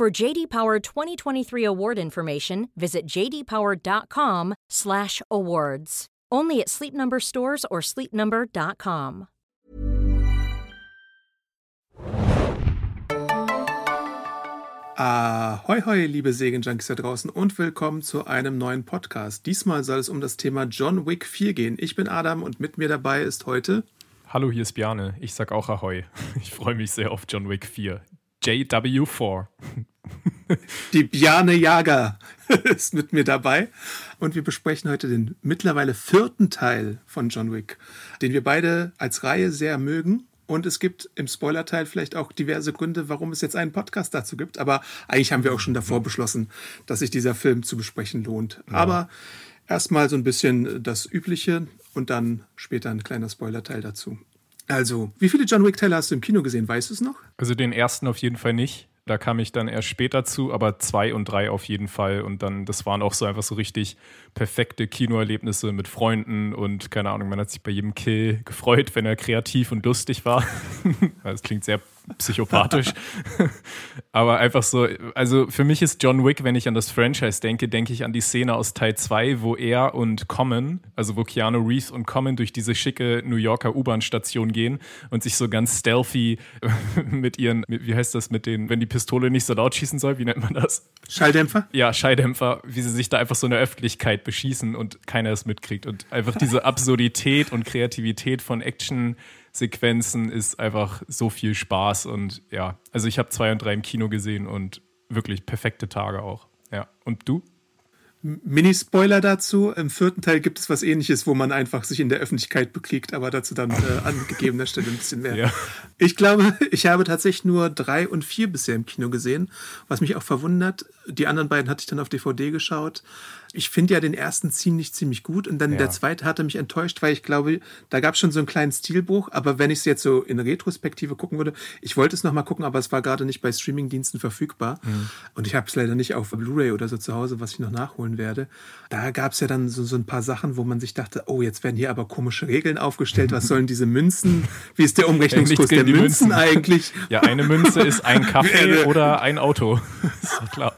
For JD Power 2023 award information, visit jdpower.com/awards. Only at Sleep Number stores or sleepnumber.com. Ahoi, hoi, liebe Segenjunkies da draußen und willkommen zu einem neuen Podcast. Diesmal soll es um das Thema John Wick 4 gehen. Ich bin Adam und mit mir dabei ist heute. Hallo, hier ist Bjane. Ich sag auch Ahoi. Ich freue mich sehr auf John Wick 4. JW4. Die Bjane Jager ist mit mir dabei und wir besprechen heute den mittlerweile vierten Teil von John Wick, den wir beide als Reihe sehr mögen und es gibt im Spoiler-Teil vielleicht auch diverse Gründe, warum es jetzt einen Podcast dazu gibt. Aber eigentlich haben wir auch schon davor beschlossen, dass sich dieser Film zu besprechen lohnt. Ja. Aber erstmal so ein bisschen das Übliche und dann später ein kleiner Spoiler-Teil dazu. Also, wie viele John Wick-Teile hast du im Kino gesehen? Weißt du es noch? Also den ersten auf jeden Fall nicht. Da kam ich dann erst später zu, aber zwei und drei auf jeden Fall. Und dann, das waren auch so einfach so richtig perfekte Kinoerlebnisse mit Freunden und keine Ahnung, man hat sich bei jedem Kill gefreut, wenn er kreativ und lustig war. das klingt sehr psychopathisch. Aber einfach so, also für mich ist John Wick, wenn ich an das Franchise denke, denke ich an die Szene aus Teil 2, wo er und Common, also wo Keanu Reeves und Common durch diese schicke New Yorker U-Bahn-Station gehen und sich so ganz stealthy mit ihren, wie heißt das, mit den, wenn die Pistole nicht so laut schießen soll, wie nennt man das? Schalldämpfer? Ja, Schalldämpfer, wie sie sich da einfach so in der Öffentlichkeit beschießen und keiner es mitkriegt. Und einfach diese Absurdität und Kreativität von Action- Sequenzen ist einfach so viel Spaß und ja, also ich habe zwei und drei im Kino gesehen und wirklich perfekte Tage auch. Ja, und du? Mini-Spoiler dazu. Im vierten Teil gibt es was ähnliches, wo man einfach sich in der Öffentlichkeit bekriegt, aber dazu dann äh, an gegebener Stelle ein bisschen mehr. Ja. Ich glaube, ich habe tatsächlich nur drei und vier bisher im Kino gesehen, was mich auch verwundert. Die anderen beiden hatte ich dann auf DVD geschaut ich finde ja den ersten ziemlich, ziemlich gut und dann ja. der zweite hatte mich enttäuscht, weil ich glaube, da gab es schon so einen kleinen Stilbruch, aber wenn ich es jetzt so in Retrospektive gucken würde, ich wollte es nochmal gucken, aber es war gerade nicht bei Streamingdiensten verfügbar mhm. und ich habe es leider nicht auf Blu-ray oder so zu Hause, was ich noch nachholen werde. Da gab es ja dann so, so ein paar Sachen, wo man sich dachte, oh, jetzt werden hier aber komische Regeln aufgestellt, was sollen diese Münzen, wie ist der Umrechnungskurs der Münzen, Münzen eigentlich? Ja, eine Münze ist ein Kaffee oder ein Auto. ist doch klar.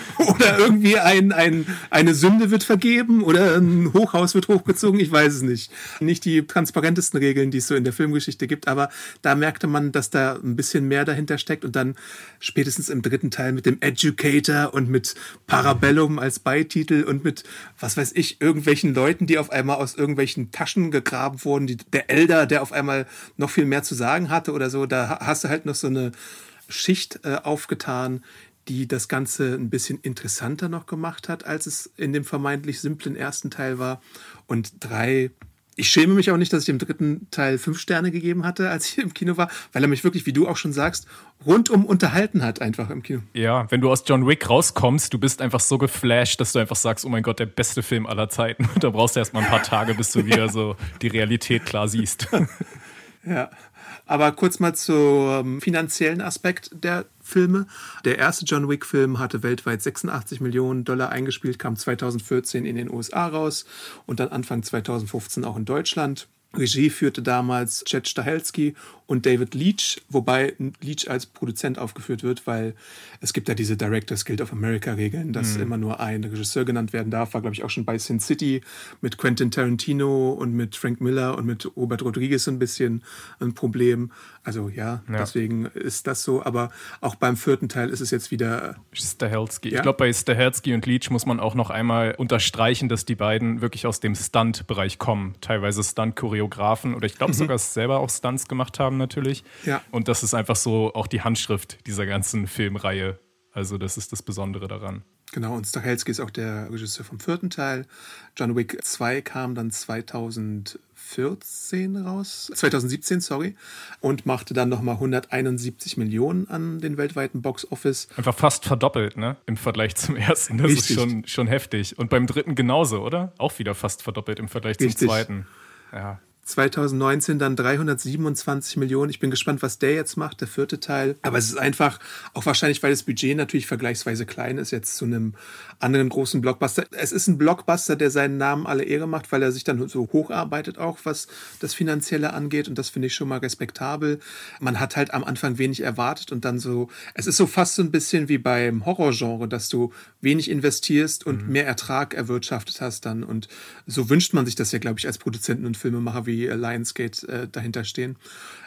Oder irgendwie ein, ein, eine Sünde wird vergeben oder ein Hochhaus wird hochgezogen, ich weiß es nicht. Nicht die transparentesten Regeln, die es so in der Filmgeschichte gibt, aber da merkte man, dass da ein bisschen mehr dahinter steckt und dann spätestens im dritten Teil mit dem Educator und mit Parabellum als Beititel und mit, was weiß ich, irgendwelchen Leuten, die auf einmal aus irgendwelchen Taschen gegraben wurden, die, der Elder, der auf einmal noch viel mehr zu sagen hatte oder so, da hast du halt noch so eine Schicht äh, aufgetan, die das Ganze ein bisschen interessanter noch gemacht hat, als es in dem vermeintlich simplen ersten Teil war. Und drei, ich schäme mich auch nicht, dass ich im dritten Teil fünf Sterne gegeben hatte, als ich im Kino war, weil er mich wirklich, wie du auch schon sagst, rundum unterhalten hat, einfach im Kino. Ja, wenn du aus John Wick rauskommst, du bist einfach so geflasht, dass du einfach sagst, oh mein Gott, der beste Film aller Zeiten. Da brauchst du erst mal ein paar Tage, bis du wieder so die Realität klar siehst. ja. Aber kurz mal zum finanziellen Aspekt der Filme. Der erste John Wick-Film hatte weltweit 86 Millionen Dollar eingespielt, kam 2014 in den USA raus und dann Anfang 2015 auch in Deutschland. Regie führte damals Chet Stahelski und David Leach, wobei Leach als Produzent aufgeführt wird, weil es gibt ja diese Directors Guild of America Regeln, dass mhm. immer nur ein Regisseur genannt werden darf. War, glaube ich, auch schon bei Sin City mit Quentin Tarantino und mit Frank Miller und mit Robert Rodriguez ein bisschen ein Problem. Also ja, ja. deswegen ist das so. Aber auch beim vierten Teil ist es jetzt wieder Stahelski. Ja? Ich glaube, bei Stahelski und Leach muss man auch noch einmal unterstreichen, dass die beiden wirklich aus dem Stunt-Bereich kommen. Teilweise Stunt-Choreografen oder ich glaube mhm. sogar selber auch Stunts gemacht haben natürlich. Ja. Und das ist einfach so auch die Handschrift dieser ganzen Filmreihe. Also das ist das Besondere daran. Genau, und Stahelski ist auch der Regisseur vom vierten Teil. John Wick 2 kam dann 2014 raus, 2017, sorry, und machte dann nochmal 171 Millionen an den weltweiten Box-Office. Einfach fast verdoppelt, ne? Im Vergleich zum ersten. Das Richtig. ist schon, schon heftig. Und beim dritten genauso, oder? Auch wieder fast verdoppelt im Vergleich Richtig. zum zweiten. Ja. 2019 dann 327 Millionen. Ich bin gespannt, was der jetzt macht, der vierte Teil. Aber es ist einfach, auch wahrscheinlich, weil das Budget natürlich vergleichsweise klein ist, jetzt zu einem anderen großen Blockbuster. Es ist ein Blockbuster, der seinen Namen alle Ehre macht, weil er sich dann so hocharbeitet, auch was das Finanzielle angeht. Und das finde ich schon mal respektabel. Man hat halt am Anfang wenig erwartet und dann so, es ist so fast so ein bisschen wie beim Horrorgenre, dass du wenig investierst und mhm. mehr Ertrag erwirtschaftet hast dann. Und so wünscht man sich das ja, glaube ich, als Produzenten und Filmemacher, wie Lionsgate äh, dahinter stehen.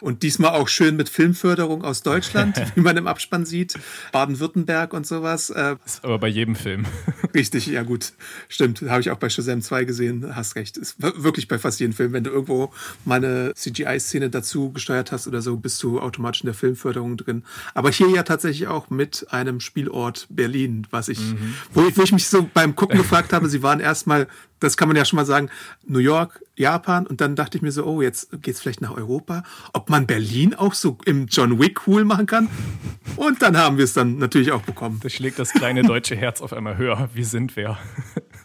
Und diesmal auch schön mit Filmförderung aus Deutschland, wie man im Abspann sieht. Baden-Württemberg und sowas. Äh, ist aber bei jedem Film. Richtig, ja gut. Stimmt, habe ich auch bei Shazam 2 gesehen. Hast recht. Ist wirklich bei fast jedem Film. Wenn du irgendwo mal eine CGI-Szene dazu gesteuert hast oder so, bist du automatisch in der Filmförderung drin. Aber hier ja tatsächlich auch mit einem Spielort Berlin, was ich, mhm. wo, ich wo ich mich so beim Gucken gefragt habe, sie waren erstmal das kann man ja schon mal sagen, New York, Japan und dann dachte ich mir so, oh, jetzt geht's vielleicht nach Europa, ob man Berlin auch so im John Wick cool machen kann. Und dann haben wir es dann natürlich auch bekommen. Da schlägt das kleine deutsche Herz auf einmal höher. Wie sind wir?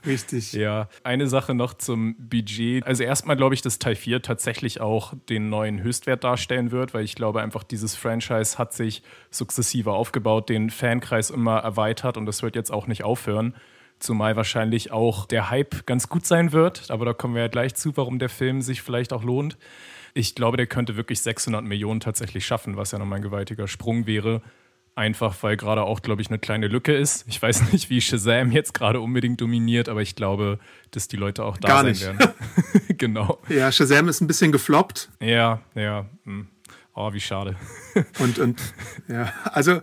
Richtig. Ja, eine Sache noch zum Budget. Also erstmal glaube ich, dass Teil 4 tatsächlich auch den neuen Höchstwert darstellen wird, weil ich glaube einfach, dieses Franchise hat sich sukzessive aufgebaut, den Fankreis immer erweitert und das wird jetzt auch nicht aufhören. Zumal wahrscheinlich auch der Hype ganz gut sein wird. Aber da kommen wir ja gleich zu, warum der Film sich vielleicht auch lohnt. Ich glaube, der könnte wirklich 600 Millionen tatsächlich schaffen, was ja nochmal ein gewaltiger Sprung wäre. Einfach weil gerade auch, glaube ich, eine kleine Lücke ist. Ich weiß nicht, wie Shazam jetzt gerade unbedingt dominiert, aber ich glaube, dass die Leute auch da Gar sein nicht. werden. genau. Ja, Shazam ist ein bisschen gefloppt. Ja, ja. Hm. Oh, wie schade. und, und ja, also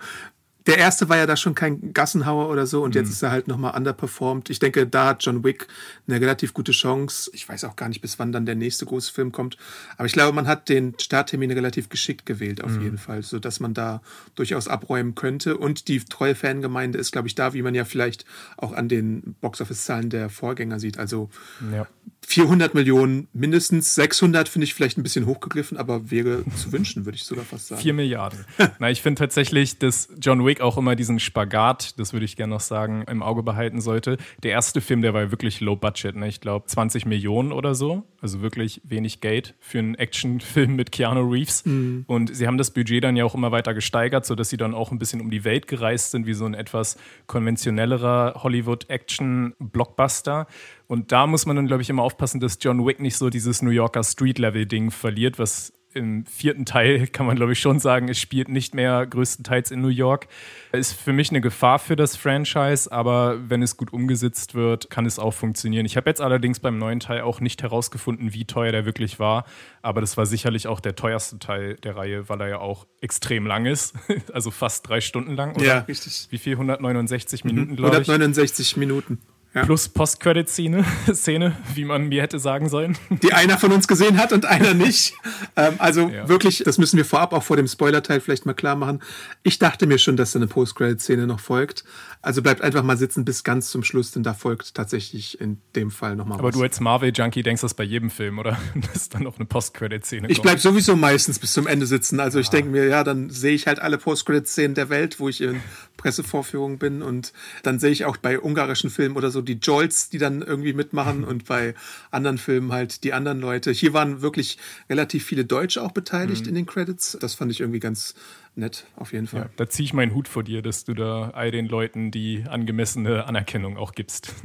der erste war ja da schon kein Gassenhauer oder so und mhm. jetzt ist er halt nochmal underperformed. Ich denke, da hat John Wick eine relativ gute Chance. Ich weiß auch gar nicht, bis wann dann der nächste große Film kommt. Aber ich glaube, man hat den Starttermin relativ geschickt gewählt, auf mhm. jeden Fall, sodass man da durchaus abräumen könnte. Und die treue Fangemeinde ist, glaube ich, da, wie man ja vielleicht auch an den Boxoffice-Zahlen der Vorgänger sieht. Also ja. 400 Millionen, mindestens 600 finde ich vielleicht ein bisschen hochgegriffen, aber wäre zu wünschen, würde ich sogar fast sagen. 4 Milliarden. Na, ich finde tatsächlich, dass John Wick auch immer diesen Spagat, das würde ich gerne noch sagen, im Auge behalten sollte. Der erste Film, der war wirklich low budget, ne? ich glaube 20 Millionen oder so, also wirklich wenig Geld für einen Actionfilm mit Keanu Reeves. Mhm. Und sie haben das Budget dann ja auch immer weiter gesteigert, sodass sie dann auch ein bisschen um die Welt gereist sind, wie so ein etwas konventionellerer Hollywood-Action-Blockbuster. Und da muss man dann, glaube ich, immer aufpassen, dass John Wick nicht so dieses New Yorker Street-Level-Ding verliert, was im vierten Teil kann man, glaube ich, schon sagen, es spielt nicht mehr größtenteils in New York. Ist für mich eine Gefahr für das Franchise, aber wenn es gut umgesetzt wird, kann es auch funktionieren. Ich habe jetzt allerdings beim neuen Teil auch nicht herausgefunden, wie teuer der wirklich war, aber das war sicherlich auch der teuerste Teil der Reihe, weil er ja auch extrem lang ist, also fast drei Stunden lang. Oder? Ja, richtig. Wie viel? 169 Minuten, mhm. glaube ich. 169 Minuten. Ja. Plus Post-Credit-Szene, Szene, wie man mir hätte sagen sollen. Die einer von uns gesehen hat und einer nicht. Ähm, also ja. wirklich, das müssen wir vorab auch vor dem Spoiler-Teil vielleicht mal klar machen. Ich dachte mir schon, dass da eine Post-Credit-Szene noch folgt. Also bleibt einfach mal sitzen bis ganz zum Schluss, denn da folgt tatsächlich in dem Fall nochmal Aber was. du als Marvel-Junkie denkst das bei jedem Film, oder? Dass dann noch eine Post-Credit-Szene Ich bleib sowieso meistens bis zum Ende sitzen. Also ah. ich denke mir, ja, dann sehe ich halt alle Post-Credit-Szenen der Welt, wo ich in Pressevorführungen bin und dann sehe ich auch bei ungarischen Filmen oder so die Jolts, die dann irgendwie mitmachen und bei anderen Filmen halt die anderen Leute. Hier waren wirklich relativ viele Deutsche auch beteiligt mhm. in den Credits. Das fand ich irgendwie ganz nett, auf jeden Fall. Ja, da ziehe ich meinen Hut vor dir, dass du da all den Leuten die angemessene Anerkennung auch gibst.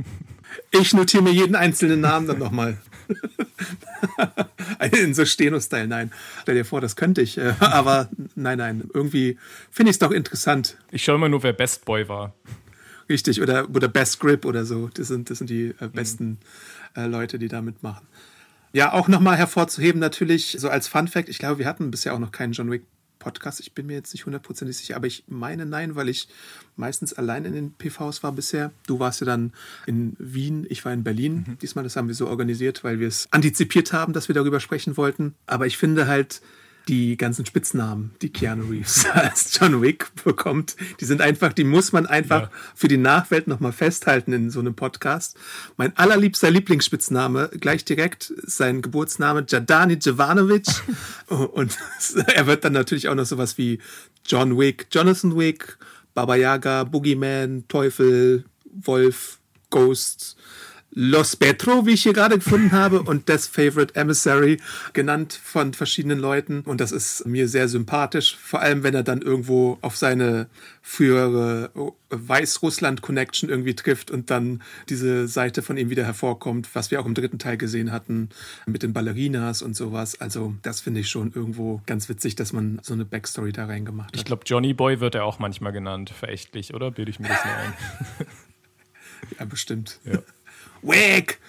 Ich notiere mir jeden einzelnen Namen dann nochmal. In so Steno-Style, nein. Stell dir vor, das könnte ich. Äh, aber nein, nein, irgendwie finde ich es doch interessant. Ich schaue immer nur, wer Best Boy war. Richtig, oder, oder Best Grip oder so. Das sind, das sind die äh, besten mhm. äh, Leute, die da mitmachen. Ja, auch nochmal hervorzuheben, natürlich, so als Fun Fact, ich glaube, wir hatten bisher auch noch keinen John Wick Podcast. Ich bin mir jetzt nicht hundertprozentig sicher, aber ich meine nein, weil ich meistens allein in den PVs war bisher. Du warst ja dann in Wien, ich war in Berlin. Mhm. Diesmal, das haben wir so organisiert, weil wir es antizipiert haben, dass wir darüber sprechen wollten. Aber ich finde halt, die ganzen Spitznamen, die Keanu Reeves als John Wick bekommt, die sind einfach, die muss man einfach ja. für die Nachwelt nochmal festhalten in so einem Podcast. Mein allerliebster Lieblingsspitzname, gleich direkt sein Geburtsname, Jadani Jovanovic. Und er wird dann natürlich auch noch sowas wie John Wick, Jonathan Wick, Baba Yaga, Boogeyman, Teufel, Wolf, Ghost, Los Petro, wie ich hier gerade gefunden habe, und Death Favorite Emissary, genannt von verschiedenen Leuten. Und das ist mir sehr sympathisch, vor allem wenn er dann irgendwo auf seine frühere Weißrussland-Connection irgendwie trifft und dann diese Seite von ihm wieder hervorkommt, was wir auch im dritten Teil gesehen hatten, mit den Ballerinas und sowas. Also, das finde ich schon irgendwo ganz witzig, dass man so eine Backstory da reingemacht hat. Ich glaube, Johnny Boy wird er auch manchmal genannt, verächtlich, oder? Bilde ich mir das nur ein? ja, bestimmt. Ja. Weg!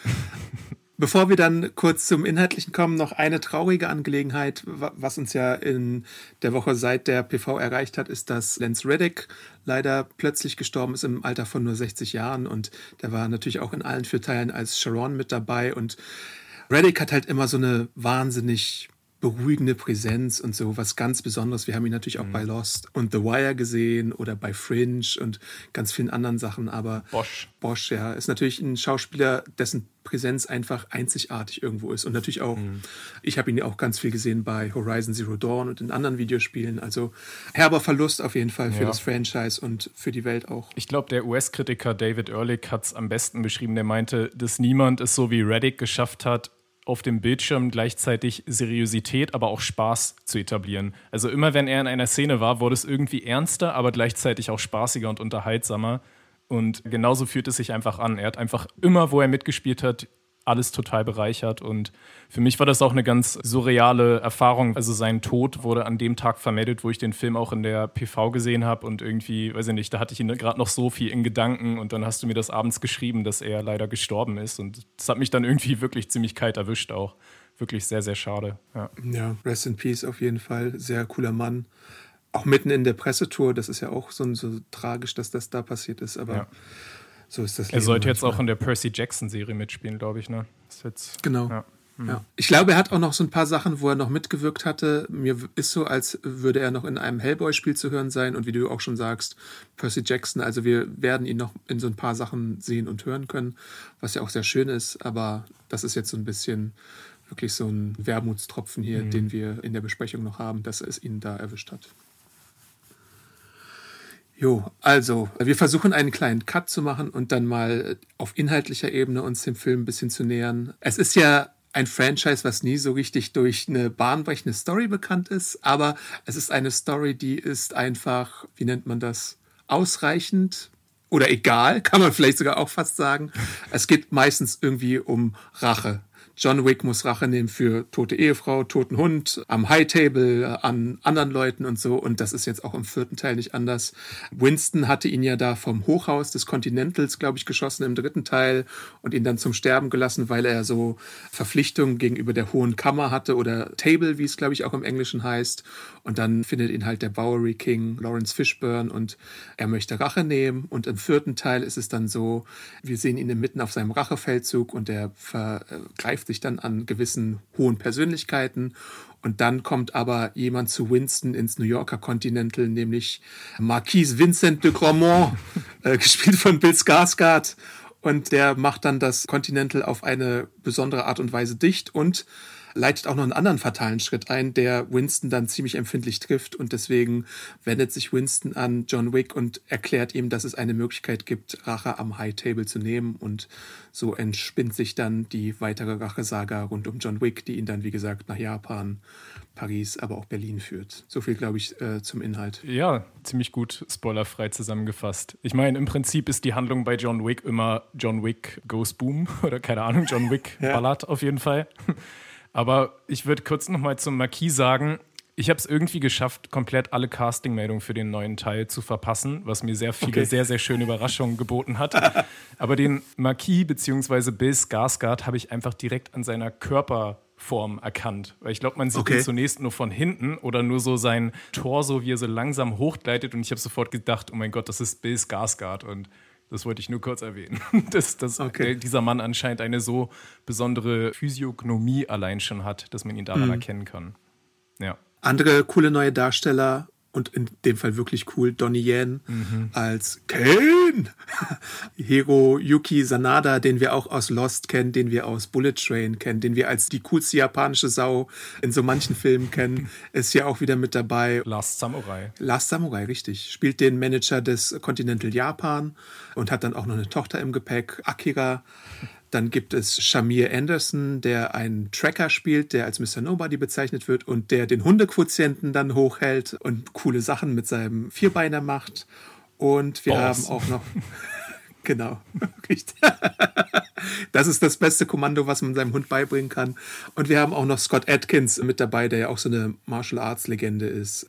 Bevor wir dann kurz zum Inhaltlichen kommen, noch eine traurige Angelegenheit, was uns ja in der Woche seit der PV erreicht hat, ist, dass Lance Reddick leider plötzlich gestorben ist im Alter von nur 60 Jahren und der war natürlich auch in allen vier Teilen als Sharon mit dabei und Reddick hat halt immer so eine wahnsinnig beruhigende Präsenz und so was ganz Besonderes. Wir haben ihn natürlich auch mhm. bei Lost und The Wire gesehen oder bei Fringe und ganz vielen anderen Sachen. Aber Bosch, Bosch, ja, ist natürlich ein Schauspieler, dessen Präsenz einfach einzigartig irgendwo ist. Und natürlich auch, mhm. ich habe ihn ja auch ganz viel gesehen bei Horizon Zero Dawn und in anderen Videospielen. Also herber Verlust auf jeden Fall für ja. das Franchise und für die Welt auch. Ich glaube, der US-Kritiker David Ehrlich hat es am besten beschrieben. Der meinte, dass niemand es so wie Reddick geschafft hat, auf dem Bildschirm gleichzeitig Seriosität, aber auch Spaß zu etablieren. Also immer wenn er in einer Szene war, wurde es irgendwie ernster, aber gleichzeitig auch spaßiger und unterhaltsamer. Und genauso fühlt es sich einfach an. Er hat einfach immer, wo er mitgespielt hat, alles total bereichert. Und für mich war das auch eine ganz surreale Erfahrung. Also sein Tod wurde an dem Tag vermeldet, wo ich den Film auch in der PV gesehen habe. Und irgendwie, weiß ich nicht, da hatte ich ihn gerade noch so viel in Gedanken. Und dann hast du mir das abends geschrieben, dass er leider gestorben ist. Und das hat mich dann irgendwie wirklich ziemlich kalt erwischt auch. Wirklich sehr, sehr schade. Ja, ja Rest in Peace auf jeden Fall. Sehr cooler Mann. Auch mitten in der Pressetour, das ist ja auch so, so tragisch, dass das da passiert ist. Aber ja. So ist das Leben Er sollte manchmal. jetzt auch in der Percy Jackson-Serie mitspielen, glaube ich, ne? Jetzt, genau. Ja. Hm. Ja. Ich glaube, er hat auch noch so ein paar Sachen, wo er noch mitgewirkt hatte. Mir ist so, als würde er noch in einem Hellboy-Spiel zu hören sein. Und wie du auch schon sagst, Percy Jackson, also wir werden ihn noch in so ein paar Sachen sehen und hören können, was ja auch sehr schön ist. Aber das ist jetzt so ein bisschen wirklich so ein Wermutstropfen hier, mhm. den wir in der Besprechung noch haben, dass es ihn da erwischt hat. Jo, also, wir versuchen einen kleinen Cut zu machen und dann mal auf inhaltlicher Ebene uns dem Film ein bisschen zu nähern. Es ist ja ein Franchise, was nie so richtig durch eine bahnbrechende Story bekannt ist, aber es ist eine Story, die ist einfach, wie nennt man das, ausreichend oder egal, kann man vielleicht sogar auch fast sagen. Es geht meistens irgendwie um Rache. John Wick muss Rache nehmen für tote Ehefrau, toten Hund, am High Table, an anderen Leuten und so. Und das ist jetzt auch im vierten Teil nicht anders. Winston hatte ihn ja da vom Hochhaus des Continentals, glaube ich, geschossen im dritten Teil und ihn dann zum Sterben gelassen, weil er so Verpflichtungen gegenüber der Hohen Kammer hatte oder Table, wie es, glaube ich, auch im Englischen heißt. Und dann findet ihn halt der Bowery King, Lawrence Fishburne, und er möchte Rache nehmen. Und im vierten Teil ist es dann so, wir sehen ihn mitten auf seinem Rachefeldzug und er vergreift knüpft sich dann an gewissen hohen Persönlichkeiten. Und dann kommt aber jemand zu Winston ins New Yorker Continental, nämlich Marquise Vincent de Grandmont, äh, gespielt von Bill Skarsgård. Und der macht dann das Continental auf eine besondere Art und Weise dicht und leitet auch noch einen anderen fatalen Schritt ein, der Winston dann ziemlich empfindlich trifft und deswegen wendet sich Winston an John Wick und erklärt ihm, dass es eine Möglichkeit gibt, Rache am High Table zu nehmen und so entspinnt sich dann die weitere Rachesaga rund um John Wick, die ihn dann, wie gesagt, nach Japan, Paris, aber auch Berlin führt. So viel, glaube ich, äh, zum Inhalt. Ja, ziemlich gut spoilerfrei zusammengefasst. Ich meine, im Prinzip ist die Handlung bei John Wick immer John Wick Goes Boom oder keine Ahnung, John Wick ja. Ballad auf jeden Fall. Aber ich würde kurz nochmal zum Marquis sagen, ich habe es irgendwie geschafft, komplett alle Casting-Meldungen für den neuen Teil zu verpassen, was mir sehr viele okay. sehr, sehr schöne Überraschungen geboten hat. Aber den Marquis bzw. Bill Skarsgård habe ich einfach direkt an seiner Körperform erkannt. Weil ich glaube, man sieht okay. ihn zunächst nur von hinten oder nur so sein Torso, wie er so langsam hochgleitet. Und ich habe sofort gedacht, oh mein Gott, das ist Bill Skarsgård. Und das wollte ich nur kurz erwähnen. Dass, dass okay. dieser Mann anscheinend eine so besondere Physiognomie allein schon hat, dass man ihn daran mhm. erkennen kann. Ja. Andere coole neue Darsteller und in dem Fall wirklich cool, Donnie Yen mhm. als Kane, Hiroyuki Sanada, den wir auch aus Lost kennen, den wir aus Bullet Train kennen, den wir als die coolste japanische Sau in so manchen Filmen kennen, ist hier auch wieder mit dabei. Last Samurai. Last Samurai, richtig. Spielt den Manager des Continental Japan und hat dann auch noch eine Tochter im Gepäck, Akira. Dann gibt es Shamir Anderson, der einen Tracker spielt, der als Mr. Nobody bezeichnet wird und der den Hundequotienten dann hochhält und coole Sachen mit seinem Vierbeiner macht. Und wir Boss. haben auch noch. genau. das ist das beste Kommando, was man seinem Hund beibringen kann. Und wir haben auch noch Scott Atkins mit dabei, der ja auch so eine Martial Arts Legende ist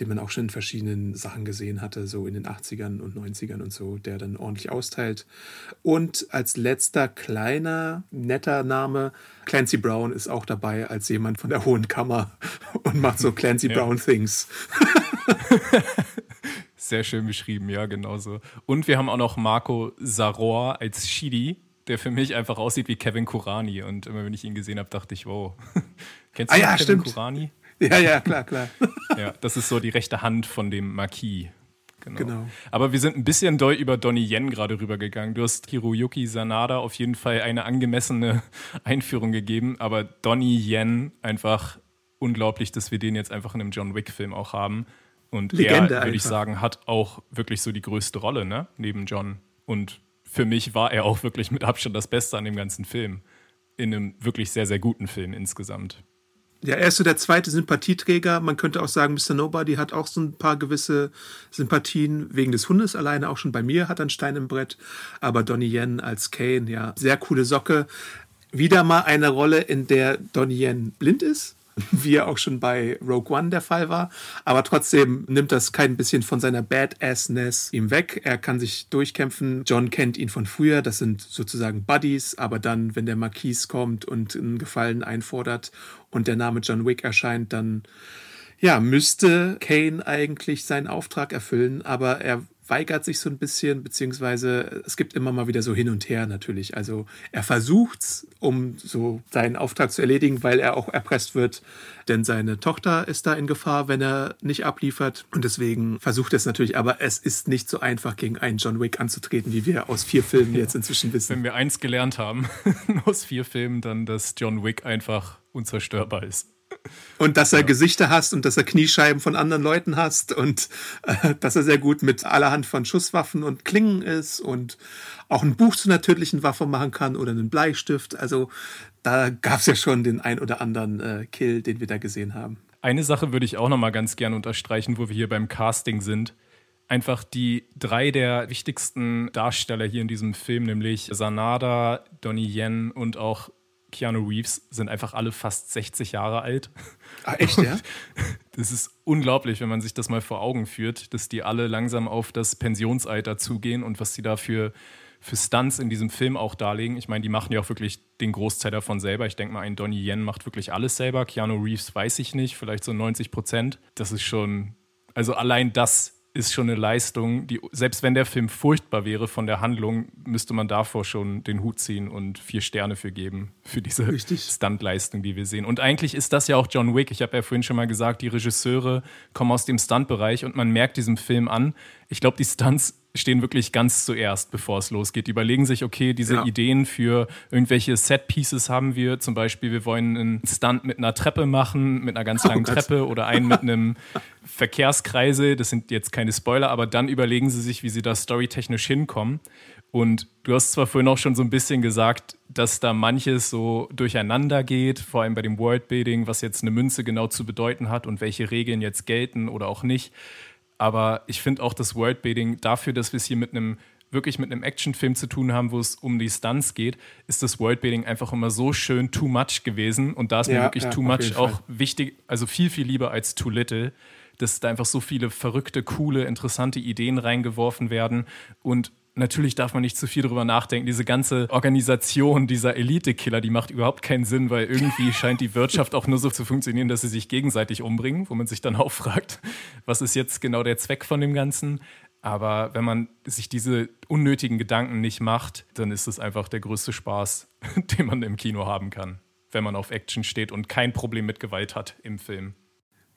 den man auch schon in verschiedenen Sachen gesehen hatte, so in den 80ern und 90ern und so, der dann ordentlich austeilt. Und als letzter kleiner, netter Name, Clancy Brown ist auch dabei als jemand von der Hohen Kammer und macht so Clancy ja. Brown Things. Sehr schön beschrieben, ja, genauso. Und wir haben auch noch Marco Saror als Shidi, der für mich einfach aussieht wie Kevin Kurani. Und immer wenn ich ihn gesehen habe, dachte ich, wow. Kennst du ah, ja, Kevin stimmt. Kurani? Ja, ja, klar, klar. ja, das ist so die rechte Hand von dem Marquis. Genau. genau. Aber wir sind ein bisschen doll über Donnie Yen gerade rübergegangen. Du hast Hiroyuki Sanada auf jeden Fall eine angemessene Einführung gegeben, aber Donnie Yen einfach unglaublich, dass wir den jetzt einfach in einem John Wick-Film auch haben. Und Legende er, würde ich sagen, hat auch wirklich so die größte Rolle, ne? Neben John. Und für mich war er auch wirklich mit Abstand das Beste an dem ganzen Film. In einem wirklich sehr, sehr guten Film insgesamt. Ja, er ist so der zweite Sympathieträger. Man könnte auch sagen, Mr. Nobody hat auch so ein paar gewisse Sympathien wegen des Hundes alleine. Auch schon bei mir hat er einen Stein im Brett. Aber Donnie Yen als Kane, ja, sehr coole Socke. Wieder mal eine Rolle, in der Donnie Yen blind ist wie er auch schon bei Rogue One der Fall war. Aber trotzdem nimmt das kein bisschen von seiner Badassness ihm weg. Er kann sich durchkämpfen. John kennt ihn von früher. Das sind sozusagen Buddies. Aber dann, wenn der Marquis kommt und einen Gefallen einfordert und der Name John Wick erscheint, dann ja, müsste Kane eigentlich seinen Auftrag erfüllen, aber er weigert sich so ein bisschen, beziehungsweise es gibt immer mal wieder so hin und her natürlich. Also er versucht's, um so seinen Auftrag zu erledigen, weil er auch erpresst wird, denn seine Tochter ist da in Gefahr, wenn er nicht abliefert. Und deswegen versucht er es natürlich, aber es ist nicht so einfach, gegen einen John Wick anzutreten, wie wir aus vier Filmen jetzt inzwischen wissen. Wenn wir eins gelernt haben aus vier Filmen, dann, dass John Wick einfach unzerstörbar ist. Und dass er ja. Gesichter hast und dass er Kniescheiben von anderen Leuten hast und äh, dass er sehr gut mit allerhand von Schusswaffen und Klingen ist und auch ein Buch zu einer tödlichen Waffe machen kann oder einen Bleistift. Also da gab es ja schon den ein oder anderen äh, Kill, den wir da gesehen haben. Eine Sache würde ich auch noch mal ganz gerne unterstreichen, wo wir hier beim Casting sind. Einfach die drei der wichtigsten Darsteller hier in diesem Film, nämlich Sanada, Donnie Yen und auch Keanu Reeves sind einfach alle fast 60 Jahre alt. Ah, echt, ja? Das ist unglaublich, wenn man sich das mal vor Augen führt, dass die alle langsam auf das Pensionsalter zugehen und was sie da für, für Stunts in diesem Film auch darlegen. Ich meine, die machen ja auch wirklich den Großteil davon selber. Ich denke mal, ein Donnie Yen macht wirklich alles selber. Keanu Reeves weiß ich nicht, vielleicht so 90 Prozent. Das ist schon, also allein das ist schon eine Leistung, die, selbst wenn der Film furchtbar wäre von der Handlung, müsste man davor schon den Hut ziehen und vier Sterne für geben, für diese Stuntleistung, die wir sehen. Und eigentlich ist das ja auch John Wick. Ich habe ja vorhin schon mal gesagt, die Regisseure kommen aus dem Stuntbereich und man merkt diesem Film an, ich glaube, die Stunts stehen wirklich ganz zuerst, bevor es losgeht. Die überlegen sich, okay, diese ja. Ideen für irgendwelche Set-Pieces haben wir. Zum Beispiel, wir wollen einen Stunt mit einer Treppe machen, mit einer ganz oh langen oh Treppe oder einen mit einem Verkehrskreisel. Das sind jetzt keine Spoiler, aber dann überlegen sie sich, wie sie da storytechnisch hinkommen. Und du hast zwar vorhin auch schon so ein bisschen gesagt, dass da manches so durcheinander geht, vor allem bei dem Worldbuilding, was jetzt eine Münze genau zu bedeuten hat und welche Regeln jetzt gelten oder auch nicht. Aber ich finde auch das Worldbuilding dafür, dass wir es hier mit einem wirklich mit einem Actionfilm zu tun haben, wo es um die Stunts geht, ist das Worldbuilding einfach immer so schön too much gewesen. Und da ist ja, mir wirklich ja, too much auch wichtig, also viel, viel lieber als too little, dass da einfach so viele verrückte, coole, interessante Ideen reingeworfen werden. Und natürlich darf man nicht zu viel drüber nachdenken. Diese ganze Organisation dieser Elite-Killer, die macht überhaupt keinen Sinn, weil irgendwie scheint die Wirtschaft auch nur so zu funktionieren, dass sie sich gegenseitig umbringen, wo man sich dann auch fragt, was ist jetzt genau der Zweck von dem Ganzen? Aber wenn man sich diese unnötigen Gedanken nicht macht, dann ist es einfach der größte Spaß, den man im Kino haben kann, wenn man auf Action steht und kein Problem mit Gewalt hat im Film.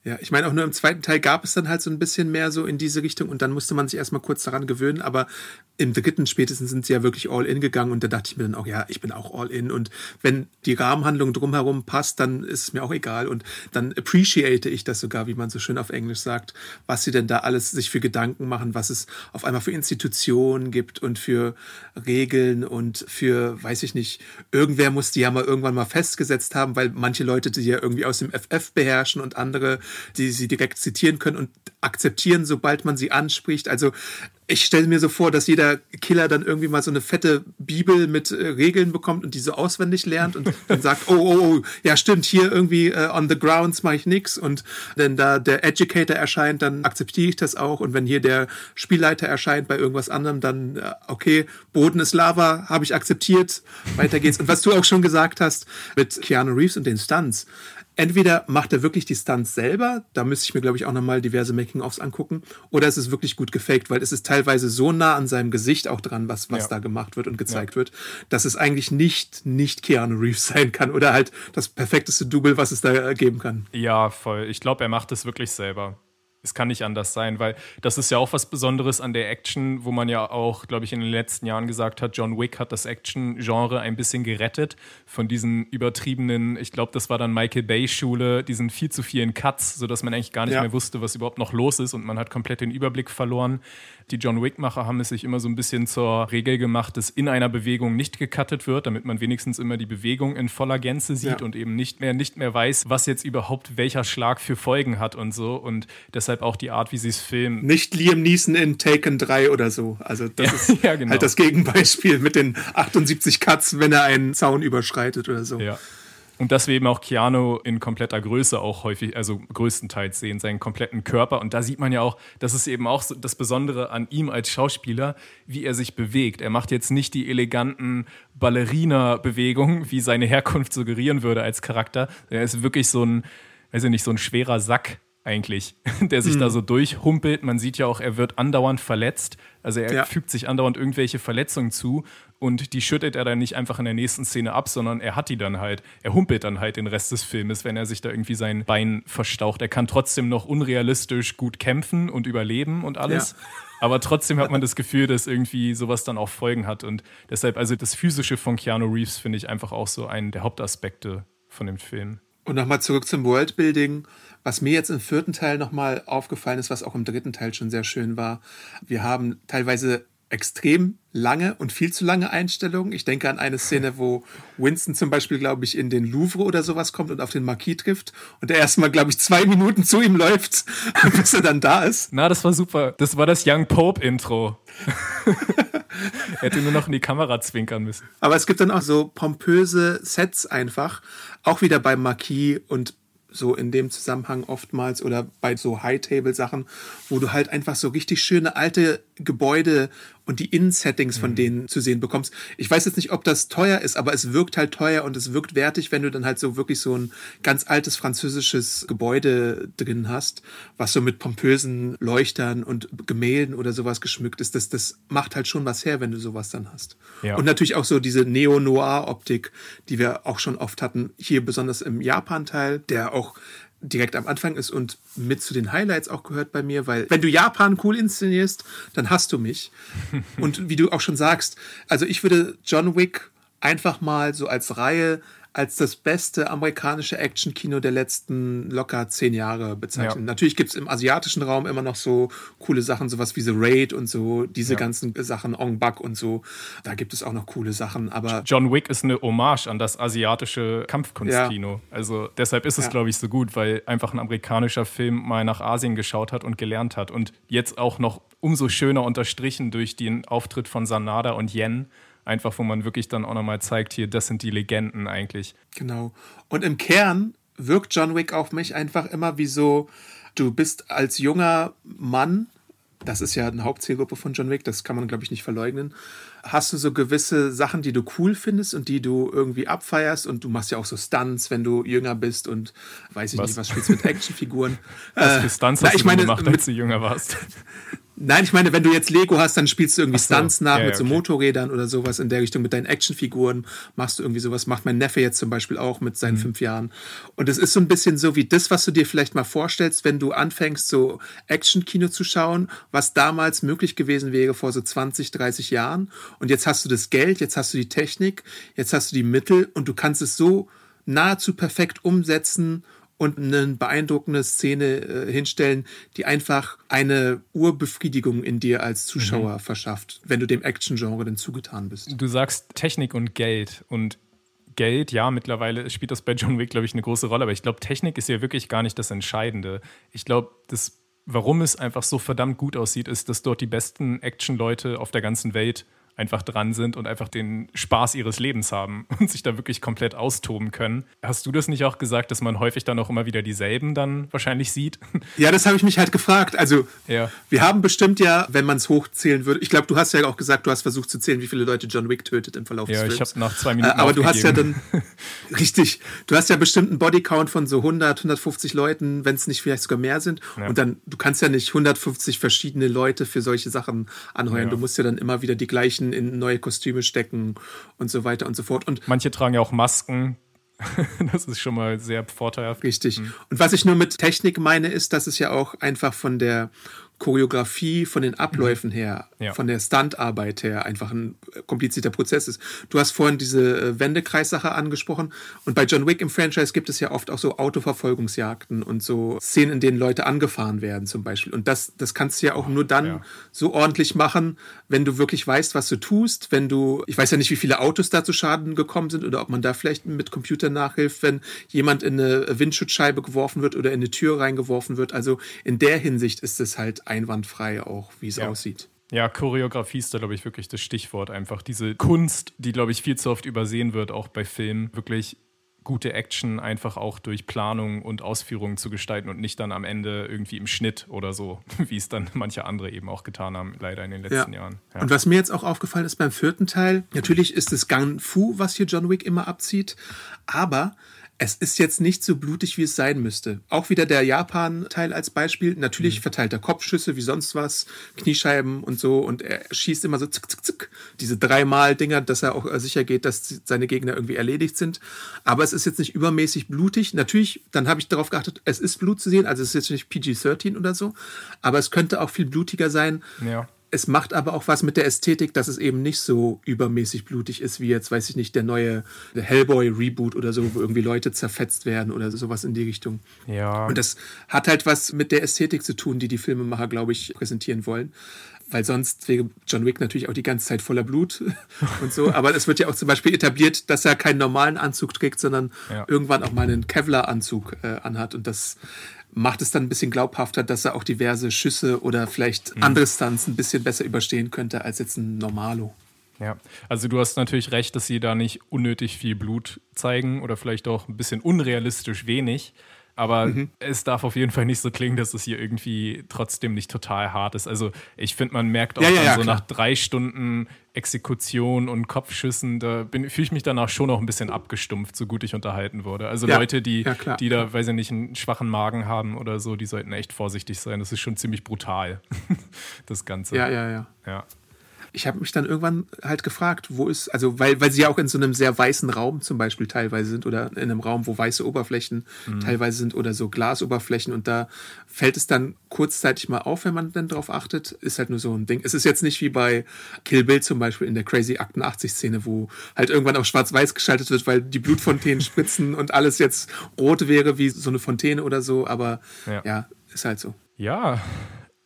Ja, ich meine, auch nur im zweiten Teil gab es dann halt so ein bisschen mehr so in diese Richtung und dann musste man sich erstmal kurz daran gewöhnen, aber im dritten spätestens sind sie ja wirklich all in gegangen und da dachte ich mir dann auch, ja, ich bin auch all in und wenn die Rahmenhandlung drumherum passt, dann ist es mir auch egal und dann appreciate ich das sogar, wie man so schön auf Englisch sagt, was sie denn da alles sich für Gedanken machen, was es auf einmal für Institutionen gibt und für Regeln und für, weiß ich nicht, irgendwer muss die ja mal irgendwann mal festgesetzt haben, weil manche Leute die ja irgendwie aus dem FF beherrschen und andere die sie direkt zitieren können und akzeptieren, sobald man sie anspricht. Also ich stelle mir so vor, dass jeder Killer dann irgendwie mal so eine fette Bibel mit äh, Regeln bekommt und diese auswendig lernt und dann sagt, oh, oh, oh, ja stimmt, hier irgendwie äh, on the grounds mache ich nix und wenn da der Educator erscheint, dann akzeptiere ich das auch und wenn hier der Spielleiter erscheint bei irgendwas anderem, dann äh, okay, Boden ist Lava, habe ich akzeptiert, weiter geht's. Und was du auch schon gesagt hast mit Keanu Reeves und den Stunts, entweder macht er wirklich die Stunts selber, da müsste ich mir, glaube ich, auch nochmal diverse Making-ofs angucken, oder es ist wirklich gut gefaked, weil es ist teilweise so nah an seinem Gesicht auch dran, was, was ja. da gemacht wird und gezeigt ja. wird, dass es eigentlich nicht, nicht Keanu Reeves sein kann oder halt das perfekteste Double, was es da geben kann. Ja, voll. Ich glaube, er macht es wirklich selber es kann nicht anders sein, weil das ist ja auch was Besonderes an der Action, wo man ja auch, glaube ich, in den letzten Jahren gesagt hat, John Wick hat das Action-Genre ein bisschen gerettet von diesen übertriebenen, ich glaube, das war dann Michael Bay-Schule, diesen viel zu vielen Cuts, sodass man eigentlich gar nicht ja. mehr wusste, was überhaupt noch los ist und man hat komplett den Überblick verloren. Die John Wick-Macher haben es sich immer so ein bisschen zur Regel gemacht, dass in einer Bewegung nicht gecuttet wird, damit man wenigstens immer die Bewegung in voller Gänze sieht ja. und eben nicht mehr, nicht mehr weiß, was jetzt überhaupt welcher Schlag für Folgen hat und so. Und deshalb auch die Art, wie sie es filmen. Nicht Liam Neeson in Taken 3 oder so. Also das ja, ist ja, genau. halt das Gegenbeispiel mit den 78 Cuts, wenn er einen Zaun überschreitet oder so. Ja. Und dass wir eben auch Keanu in kompletter Größe auch häufig, also größtenteils sehen, seinen kompletten Körper. Und da sieht man ja auch, das ist eben auch das Besondere an ihm als Schauspieler, wie er sich bewegt. Er macht jetzt nicht die eleganten Ballerina-Bewegungen, wie seine Herkunft suggerieren würde als Charakter. Er ist wirklich so ein, weiß ich nicht, so ein schwerer Sack eigentlich, der sich mhm. da so durchhumpelt. Man sieht ja auch, er wird andauernd verletzt. Also er ja. fügt sich andauernd irgendwelche Verletzungen zu und die schüttet er dann nicht einfach in der nächsten Szene ab, sondern er hat die dann halt. Er humpelt dann halt den Rest des Filmes, wenn er sich da irgendwie sein Bein verstaucht. Er kann trotzdem noch unrealistisch gut kämpfen und überleben und alles. Ja. Aber trotzdem hat man das Gefühl, dass irgendwie sowas dann auch Folgen hat. Und deshalb, also das Physische von Keanu Reeves finde ich einfach auch so einen der Hauptaspekte von dem Film. Und nochmal zurück zum Worldbuilding. Was mir jetzt im vierten Teil nochmal aufgefallen ist, was auch im dritten Teil schon sehr schön war, wir haben teilweise extrem lange und viel zu lange Einstellungen. Ich denke an eine Szene, wo Winston zum Beispiel, glaube ich, in den Louvre oder sowas kommt und auf den Marquis trifft und er erstmal, glaube ich, zwei Minuten zu ihm läuft, bis er dann da ist. Na, das war super. Das war das Young Pope-Intro. er hätte nur noch in die Kamera zwinkern müssen. Aber es gibt dann auch so pompöse Sets einfach, auch wieder beim Marquis und so in dem Zusammenhang oftmals oder bei so High-Table-Sachen, wo du halt einfach so richtig schöne alte Gebäude und die Innensettings von mhm. denen zu sehen bekommst. Ich weiß jetzt nicht, ob das teuer ist, aber es wirkt halt teuer und es wirkt wertig, wenn du dann halt so wirklich so ein ganz altes französisches Gebäude drin hast, was so mit pompösen Leuchtern und Gemälden oder sowas geschmückt ist. Das, das macht halt schon was her, wenn du sowas dann hast. Ja. Und natürlich auch so diese Neo-Noir-Optik, die wir auch schon oft hatten, hier besonders im Japan-Teil, der auch direkt am Anfang ist und mit zu den Highlights auch gehört bei mir, weil wenn du Japan cool inszenierst, dann hast du mich. und wie du auch schon sagst, also ich würde John Wick einfach mal so als Reihe als das beste amerikanische Actionkino der letzten locker zehn Jahre bezeichnen. Ja. Natürlich gibt es im asiatischen Raum immer noch so coole Sachen, sowas wie The Raid und so, diese ja. ganzen Sachen, Ong Bak und so. Da gibt es auch noch coole Sachen, aber. John Wick ist eine Hommage an das asiatische Kampfkunstkino. Ja. Also deshalb ist es, glaube ich, so gut, weil einfach ein amerikanischer Film mal nach Asien geschaut hat und gelernt hat und jetzt auch noch umso schöner unterstrichen durch den Auftritt von Sanada und Yen Einfach, wo man wirklich dann auch nochmal zeigt, hier, das sind die Legenden eigentlich. Genau. Und im Kern wirkt John Wick auf mich einfach immer wie so, du bist als junger Mann, das ist ja eine Hauptzielgruppe von John Wick, das kann man, glaube ich, nicht verleugnen. Hast du so gewisse Sachen, die du cool findest und die du irgendwie abfeierst und du machst ja auch so Stunts, wenn du jünger bist und weiß ich was? nicht, was spielst du mit Actionfiguren. Was für Stunts äh, hast na, ich du meine, gemacht, als du jünger warst? Nein, ich meine, wenn du jetzt Lego hast, dann spielst du irgendwie so. Stunts nach ja, mit so okay. Motorrädern oder sowas in der Richtung, mit deinen Actionfiguren machst du irgendwie sowas. Macht mein Neffe jetzt zum Beispiel auch mit seinen mhm. fünf Jahren. Und es ist so ein bisschen so wie das, was du dir vielleicht mal vorstellst, wenn du anfängst, so Action-Kino zu schauen, was damals möglich gewesen wäre vor so 20, 30 Jahren. Und jetzt hast du das Geld, jetzt hast du die Technik, jetzt hast du die Mittel und du kannst es so nahezu perfekt umsetzen und eine beeindruckende Szene äh, hinstellen, die einfach eine Urbefriedigung in dir als Zuschauer mhm. verschafft, wenn du dem Action-Genre denn zugetan bist. Du sagst Technik und Geld und Geld, ja, mittlerweile spielt das bei John Wick, glaube ich, eine große Rolle, aber ich glaube, Technik ist ja wirklich gar nicht das Entscheidende. Ich glaube, das, warum es einfach so verdammt gut aussieht, ist, dass dort die besten Action-Leute auf der ganzen Welt einfach dran sind und einfach den Spaß ihres Lebens haben und sich da wirklich komplett austoben können. Hast du das nicht auch gesagt, dass man häufig dann auch immer wieder dieselben dann wahrscheinlich sieht? Ja, das habe ich mich halt gefragt. Also ja. wir haben bestimmt ja, wenn man es hochzählen würde, ich glaube, du hast ja auch gesagt, du hast versucht zu zählen, wie viele Leute John Wick tötet im Verlauf ja, des Films. Ja, ich habe nach zwei Minuten äh, Aber du hast ja dann, richtig, du hast ja bestimmt einen Bodycount von so 100, 150 Leuten, wenn es nicht vielleicht sogar mehr sind. Ja. Und dann, du kannst ja nicht 150 verschiedene Leute für solche Sachen anheuern. Du musst ja dann immer wieder die gleichen in neue Kostüme stecken und so weiter und so fort. Und manche tragen ja auch Masken. das ist schon mal sehr vorteilhaft. Richtig. Mhm. Und was ich nur mit Technik meine, ist, dass es ja auch einfach von der Choreografie, von den Abläufen mhm. her, ja. von der Standarbeit her einfach ein komplizierter Prozess ist. Du hast vorhin diese äh, Wendekreissache angesprochen und bei John Wick im Franchise gibt es ja oft auch so Autoverfolgungsjagden und so Szenen, in denen Leute angefahren werden zum Beispiel. Und das, das kannst du ja auch nur dann ja. so ordentlich machen, wenn du wirklich weißt, was du tust, wenn du, ich weiß ja nicht, wie viele Autos da zu Schaden gekommen sind oder ob man da vielleicht mit Computer nachhilft, wenn jemand in eine Windschutzscheibe geworfen wird oder in eine Tür reingeworfen wird. Also in der Hinsicht ist es halt einwandfrei auch, wie es ja. aussieht. Ja, Choreografie ist da, glaube ich, wirklich das Stichwort. Einfach diese Kunst, die, glaube ich, viel zu oft übersehen wird, auch bei Filmen. Wirklich gute Action einfach auch durch Planung und Ausführung zu gestalten und nicht dann am Ende irgendwie im Schnitt oder so, wie es dann manche andere eben auch getan haben, leider in den letzten ja. Jahren. Ja. Und was mir jetzt auch aufgefallen ist beim vierten Teil, natürlich ist es Gang Fu, was hier John Wick immer abzieht, aber es ist jetzt nicht so blutig, wie es sein müsste. Auch wieder der Japan-Teil als Beispiel. Natürlich mhm. verteilt er Kopfschüsse wie sonst was, Kniescheiben und so. Und er schießt immer so zick, zick, zick. Diese dreimal Dinger, dass er auch äh, sicher geht, dass seine Gegner irgendwie erledigt sind. Aber es ist jetzt nicht übermäßig blutig. Natürlich, dann habe ich darauf geachtet, es ist Blut zu sehen. Also es ist jetzt nicht PG-13 oder so. Aber es könnte auch viel blutiger sein. Ja es macht aber auch was mit der Ästhetik, dass es eben nicht so übermäßig blutig ist, wie jetzt, weiß ich nicht, der neue Hellboy-Reboot oder so, wo irgendwie Leute zerfetzt werden oder sowas in die Richtung. Ja. Und das hat halt was mit der Ästhetik zu tun, die die Filmemacher, glaube ich, präsentieren wollen. Weil sonst wäre John Wick natürlich auch die ganze Zeit voller Blut und so. Aber es wird ja auch zum Beispiel etabliert, dass er keinen normalen Anzug trägt, sondern ja. irgendwann auch mal einen Kevlar-Anzug äh, anhat. Und das macht es dann ein bisschen glaubhafter, dass er auch diverse Schüsse oder vielleicht mhm. andere Stunts ein bisschen besser überstehen könnte als jetzt ein Normalo. Ja, also du hast natürlich recht, dass sie da nicht unnötig viel Blut zeigen oder vielleicht auch ein bisschen unrealistisch wenig. Aber mhm. es darf auf jeden Fall nicht so klingen, dass es hier irgendwie trotzdem nicht total hart ist. Also ich finde, man merkt auch ja, ja, ja, so klar. nach drei Stunden Exekution und Kopfschüssen, da fühle ich mich danach schon noch ein bisschen abgestumpft, so gut ich unterhalten wurde. Also Leute, die, die da, weiß ich nicht, einen schwachen Magen haben oder so, die sollten echt vorsichtig sein. Das ist schon ziemlich brutal, das Ganze. Ja, ja, ja. Ja ich habe mich dann irgendwann halt gefragt, wo ist, also weil, weil sie ja auch in so einem sehr weißen Raum zum Beispiel teilweise sind oder in einem Raum, wo weiße Oberflächen mhm. teilweise sind oder so Glasoberflächen und da fällt es dann kurzzeitig mal auf, wenn man dann drauf achtet, ist halt nur so ein Ding. Es ist jetzt nicht wie bei Kill Bill zum Beispiel in der Crazy 88 Szene, wo halt irgendwann auf schwarz-weiß geschaltet wird, weil die Blutfontänen spritzen und alles jetzt rot wäre wie so eine Fontäne oder so, aber ja, ja ist halt so. Ja,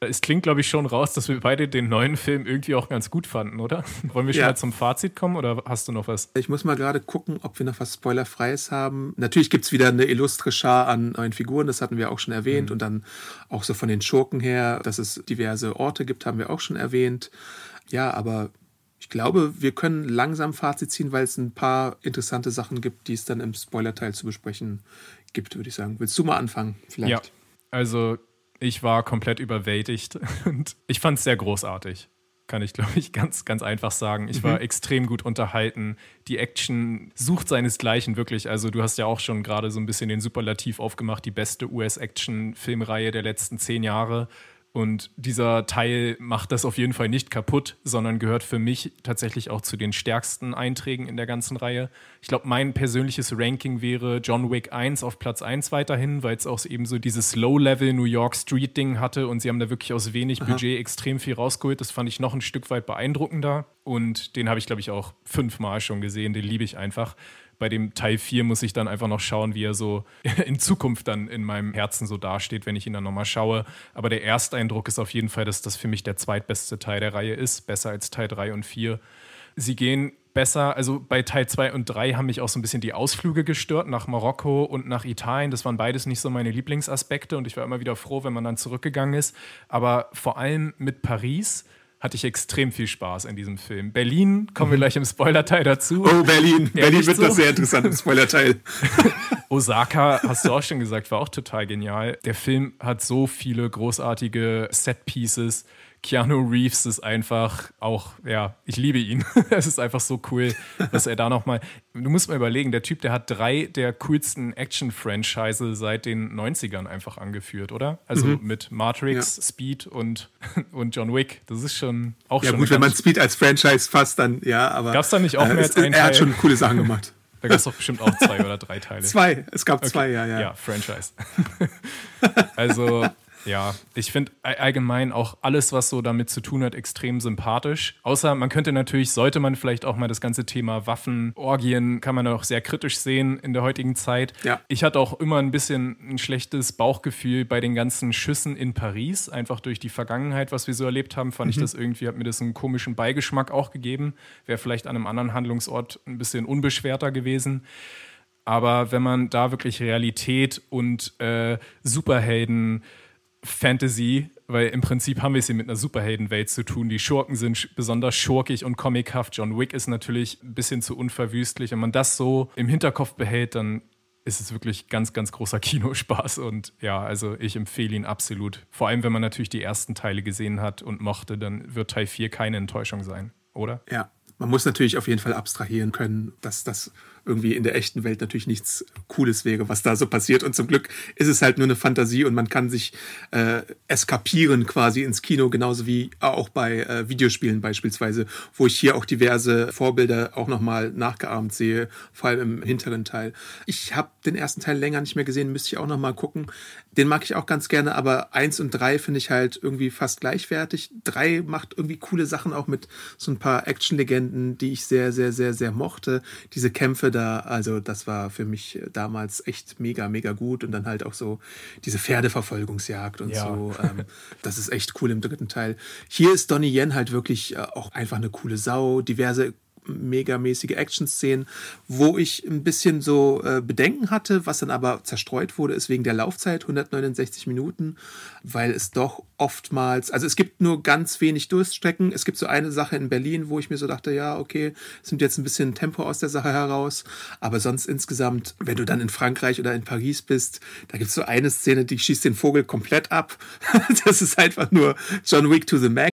es klingt, glaube ich, schon raus, dass wir beide den neuen Film irgendwie auch ganz gut fanden, oder? Wollen wir schon ja. mal zum Fazit kommen oder hast du noch was? Ich muss mal gerade gucken, ob wir noch was Spoilerfreies haben. Natürlich gibt es wieder eine illustre Schar an neuen Figuren, das hatten wir auch schon erwähnt. Mhm. Und dann auch so von den Schurken her, dass es diverse Orte gibt, haben wir auch schon erwähnt. Ja, aber ich glaube, wir können langsam Fazit ziehen, weil es ein paar interessante Sachen gibt, die es dann im Spoilerteil zu besprechen gibt, würde ich sagen. Willst du mal anfangen, vielleicht? Ja, also ich war komplett überwältigt und ich fand es sehr großartig. Kann ich, glaube ich, ganz, ganz einfach sagen. Ich war mhm. extrem gut unterhalten. Die Action sucht seinesgleichen wirklich. Also, du hast ja auch schon gerade so ein bisschen den Superlativ aufgemacht, die beste US-Action-Filmreihe der letzten zehn Jahre. Und dieser Teil macht das auf jeden Fall nicht kaputt, sondern gehört für mich tatsächlich auch zu den stärksten Einträgen in der ganzen Reihe. Ich glaube, mein persönliches Ranking wäre John Wick 1 auf Platz 1 weiterhin, weil es auch eben so dieses Low-Level New York Street-Ding hatte und sie haben da wirklich aus wenig Aha. Budget extrem viel rausgeholt. Das fand ich noch ein Stück weit beeindruckender. Und den habe ich, glaube ich, auch fünfmal schon gesehen. Den liebe ich einfach bei dem Teil 4 muss ich dann einfach noch schauen, wie er so in Zukunft dann in meinem Herzen so dasteht, wenn ich ihn dann nochmal schaue. Aber der erste Eindruck ist auf jeden Fall, dass das für mich der zweitbeste Teil der Reihe ist, besser als Teil 3 und 4. Sie gehen besser, also bei Teil 2 und 3 haben mich auch so ein bisschen die Ausflüge gestört nach Marokko und nach Italien. Das waren beides nicht so meine Lieblingsaspekte und ich war immer wieder froh, wenn man dann zurückgegangen ist. Aber vor allem mit Paris hatte ich extrem viel Spaß in diesem Film. Berlin, kommen wir mhm. gleich im Spoilerteil dazu. Oh, Berlin. Ja, Berlin wird so? das sehr interessant im Spoilerteil. Osaka, hast du auch schon gesagt, war auch total genial. Der Film hat so viele großartige Set-Pieces Keanu Reeves ist einfach auch, ja, ich liebe ihn. es ist einfach so cool, dass er da nochmal. Du musst mal überlegen, der Typ, der hat drei der coolsten Action-Franchise seit den 90ern einfach angeführt, oder? Also mhm. mit Matrix, ja. Speed und, und John Wick. Das ist schon auch ja, schon. Ja, gut, wenn man Speed als Franchise fasst, dann ja, aber. Gab es da nicht auch äh, mehr als ein Er hat schon coole Sachen gemacht. Da gab es doch bestimmt auch zwei oder drei Teile. Zwei, es gab okay. zwei, ja, ja. Ja, Franchise. also, ja, ich finde allgemein auch alles, was so damit zu tun hat, extrem sympathisch. Außer man könnte natürlich, sollte man vielleicht auch mal das ganze Thema Waffen, Orgien, kann man auch sehr kritisch sehen in der heutigen Zeit. Ja. Ich hatte auch immer ein bisschen ein schlechtes Bauchgefühl bei den ganzen Schüssen in Paris. Einfach durch die Vergangenheit, was wir so erlebt haben, fand mhm. ich das irgendwie, hat mir das einen komischen Beigeschmack auch gegeben. Wäre vielleicht an einem anderen Handlungsort ein bisschen unbeschwerter gewesen. Aber wenn man da wirklich Realität und äh, Superhelden Fantasy, weil im Prinzip haben wir es hier mit einer Superheldenwelt zu tun. Die Schurken sind besonders schurkig und comichaft. John Wick ist natürlich ein bisschen zu unverwüstlich. Wenn man das so im Hinterkopf behält, dann ist es wirklich ganz, ganz großer Kinospaß. Und ja, also ich empfehle ihn absolut. Vor allem, wenn man natürlich die ersten Teile gesehen hat und mochte, dann wird Teil 4 keine Enttäuschung sein, oder? Ja, man muss natürlich auf jeden Fall abstrahieren können, dass das irgendwie in der echten Welt natürlich nichts Cooles wäre, was da so passiert. Und zum Glück ist es halt nur eine Fantasie und man kann sich äh, eskapieren quasi ins Kino, genauso wie auch bei äh, Videospielen beispielsweise, wo ich hier auch diverse Vorbilder auch nochmal nachgeahmt sehe, vor allem im hinteren Teil. Ich habe den ersten Teil länger nicht mehr gesehen, müsste ich auch nochmal gucken. Den mag ich auch ganz gerne, aber eins und drei finde ich halt irgendwie fast gleichwertig. Drei macht irgendwie coole Sachen auch mit so ein paar Action-Legenden, die ich sehr, sehr, sehr, sehr mochte. Diese Kämpfe da, also das war für mich damals echt mega, mega gut. Und dann halt auch so diese Pferdeverfolgungsjagd und ja. so. Ähm, das ist echt cool im dritten Teil. Hier ist Donnie Yen halt wirklich äh, auch einfach eine coole Sau. Diverse megamäßige Action-Szenen. Wo ich ein bisschen so äh, Bedenken hatte, was dann aber zerstreut wurde, ist wegen der Laufzeit, 169 Minuten, weil es doch oftmals, also es gibt nur ganz wenig Durststrecken. Es gibt so eine Sache in Berlin, wo ich mir so dachte, ja, okay, es nimmt jetzt ein bisschen Tempo aus der Sache heraus. Aber sonst insgesamt, wenn du dann in Frankreich oder in Paris bist, da gibt es so eine Szene, die schießt den Vogel komplett ab. das ist einfach nur John Wick to the Max.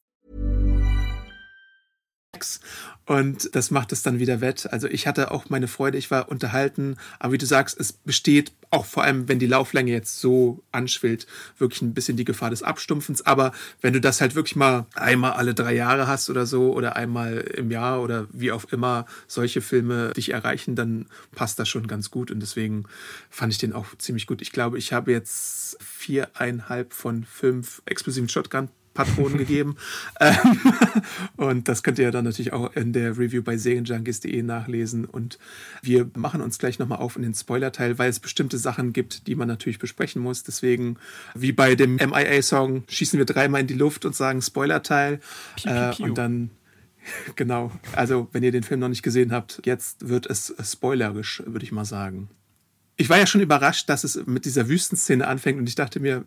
Und das macht es dann wieder wett. Also ich hatte auch meine Freude, ich war unterhalten, aber wie du sagst, es besteht auch vor allem, wenn die Lauflänge jetzt so anschwillt, wirklich ein bisschen die Gefahr des Abstumpfens. Aber wenn du das halt wirklich mal einmal alle drei Jahre hast oder so oder einmal im Jahr oder wie auch immer solche Filme dich erreichen, dann passt das schon ganz gut. Und deswegen fand ich den auch ziemlich gut. Ich glaube, ich habe jetzt viereinhalb von fünf explosiven Shotgun Patronen gegeben. Ähm, und das könnt ihr dann natürlich auch in der Review bei serienjunkies.de nachlesen. Und wir machen uns gleich nochmal auf in den Spoiler-Teil, weil es bestimmte Sachen gibt, die man natürlich besprechen muss. Deswegen, wie bei dem MIA-Song, schießen wir dreimal in die Luft und sagen Spoiler-Teil. Äh, und dann Genau. Also, wenn ihr den Film noch nicht gesehen habt, jetzt wird es spoilerisch, würde ich mal sagen. ich war ja schon überrascht, dass es mit dieser Wüstenszene anfängt und ich dachte mir,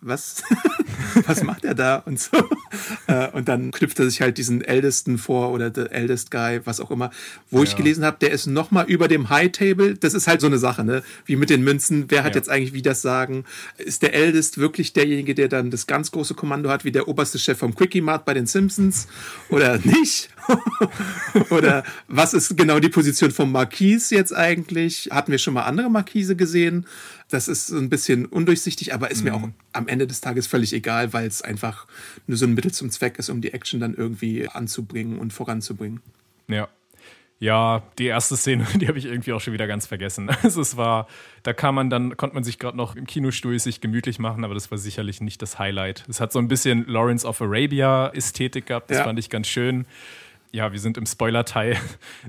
was, was macht er da und so. Äh, und dann knüpft er sich halt diesen Ältesten vor oder the eldest guy, was auch immer. Wo ja. ich gelesen habe, der ist noch mal über dem High Table. Das ist halt so eine Sache, ne? Wie mit den Münzen. Wer hat ja. jetzt eigentlich wie das Sagen? Ist der Eldest wirklich derjenige, der dann das ganz große Kommando hat, wie der oberste Chef vom Quickie Mart bei den Simpsons? Oder nicht? oder was ist genau die Position vom Marquis jetzt eigentlich? Hatten wir schon mal andere Marquise gesehen? Das ist ein bisschen undurchsichtig, aber ist mhm. mir auch am Ende des Tages völlig egal, weil es einfach nur so ein Mittel zum Zweck ist, um die Action dann irgendwie anzubringen und voranzubringen. Ja. Ja, die erste Szene, die habe ich irgendwie auch schon wieder ganz vergessen. Also es war, da kam man dann, konnte man sich gerade noch im Kinostuhl sich gemütlich machen, aber das war sicherlich nicht das Highlight. Es hat so ein bisschen Lawrence of Arabia Ästhetik gehabt, das ja. fand ich ganz schön ja, wir sind im Spoiler-Teil.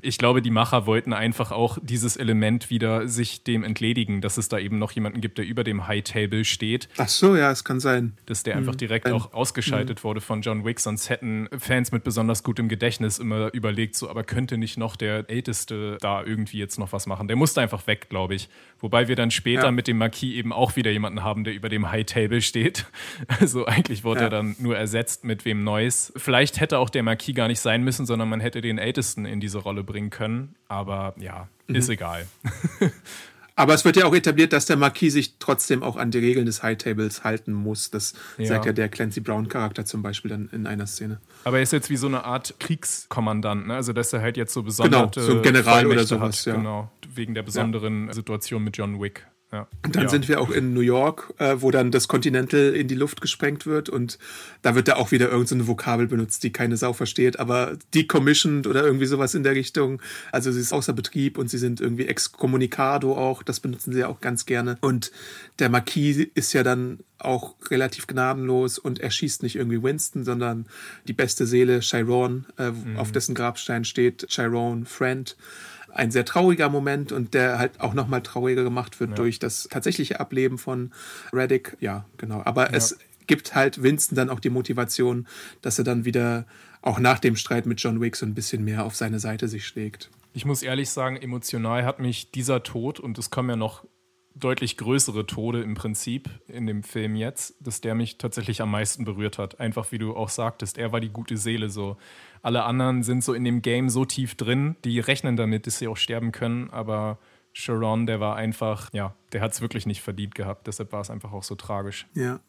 Ich glaube, die Macher wollten einfach auch dieses Element wieder sich dem entledigen, dass es da eben noch jemanden gibt, der über dem High Table steht. Ach so, ja, es kann sein. Dass der einfach mhm. direkt auch ausgeschaltet mhm. wurde von John Wick, sonst hätten Fans mit besonders gutem Gedächtnis immer überlegt, so, aber könnte nicht noch der Älteste da irgendwie jetzt noch was machen? Der musste einfach weg, glaube ich. Wobei wir dann später ja. mit dem Marquis eben auch wieder jemanden haben, der über dem High Table steht. Also eigentlich wurde ja. er dann nur ersetzt mit wem Neues. Vielleicht hätte auch der Marquis gar nicht sein müssen, sondern man hätte den Ältesten in diese Rolle bringen können. Aber ja, mhm. ist egal. Aber es wird ja auch etabliert, dass der Marquis sich trotzdem auch an die Regeln des High Tables halten muss. Das ja. sagt ja der Clancy Brown-Charakter zum Beispiel dann in einer Szene. Aber er ist jetzt wie so eine Art Kriegskommandant, ne? Also dass er halt jetzt so besondere Genau, so ein General oder sowas, hat, ja. Genau, wegen der besonderen ja. Situation mit John Wick. Ja. Und dann ja. sind wir auch in New York, äh, wo dann das Continental in die Luft gesprengt wird und da wird da auch wieder irgendeine so Vokabel benutzt, die keine Sau versteht, aber decommissioned oder irgendwie sowas in der Richtung. Also sie ist außer Betrieb und sie sind irgendwie excommunicado auch, das benutzen sie ja auch ganz gerne. Und der Marquis ist ja dann auch relativ gnadenlos und erschießt nicht irgendwie Winston, sondern die beste Seele, Chiron, äh, mhm. auf dessen Grabstein steht, Chiron Friend ein sehr trauriger Moment und der halt auch nochmal trauriger gemacht wird ja. durch das tatsächliche Ableben von Reddick. Ja, genau. Aber ja. es gibt halt Winston dann auch die Motivation, dass er dann wieder auch nach dem Streit mit John Wick so ein bisschen mehr auf seine Seite sich schlägt. Ich muss ehrlich sagen, emotional hat mich dieser Tod, und es kommen ja noch deutlich größere Tode im Prinzip in dem Film jetzt, dass der mich tatsächlich am meisten berührt hat. Einfach wie du auch sagtest, er war die gute Seele so. Alle anderen sind so in dem Game so tief drin, die rechnen damit, dass sie auch sterben können, aber Sharon, der war einfach, ja, der hat es wirklich nicht verdient gehabt. Deshalb war es einfach auch so tragisch. Ja.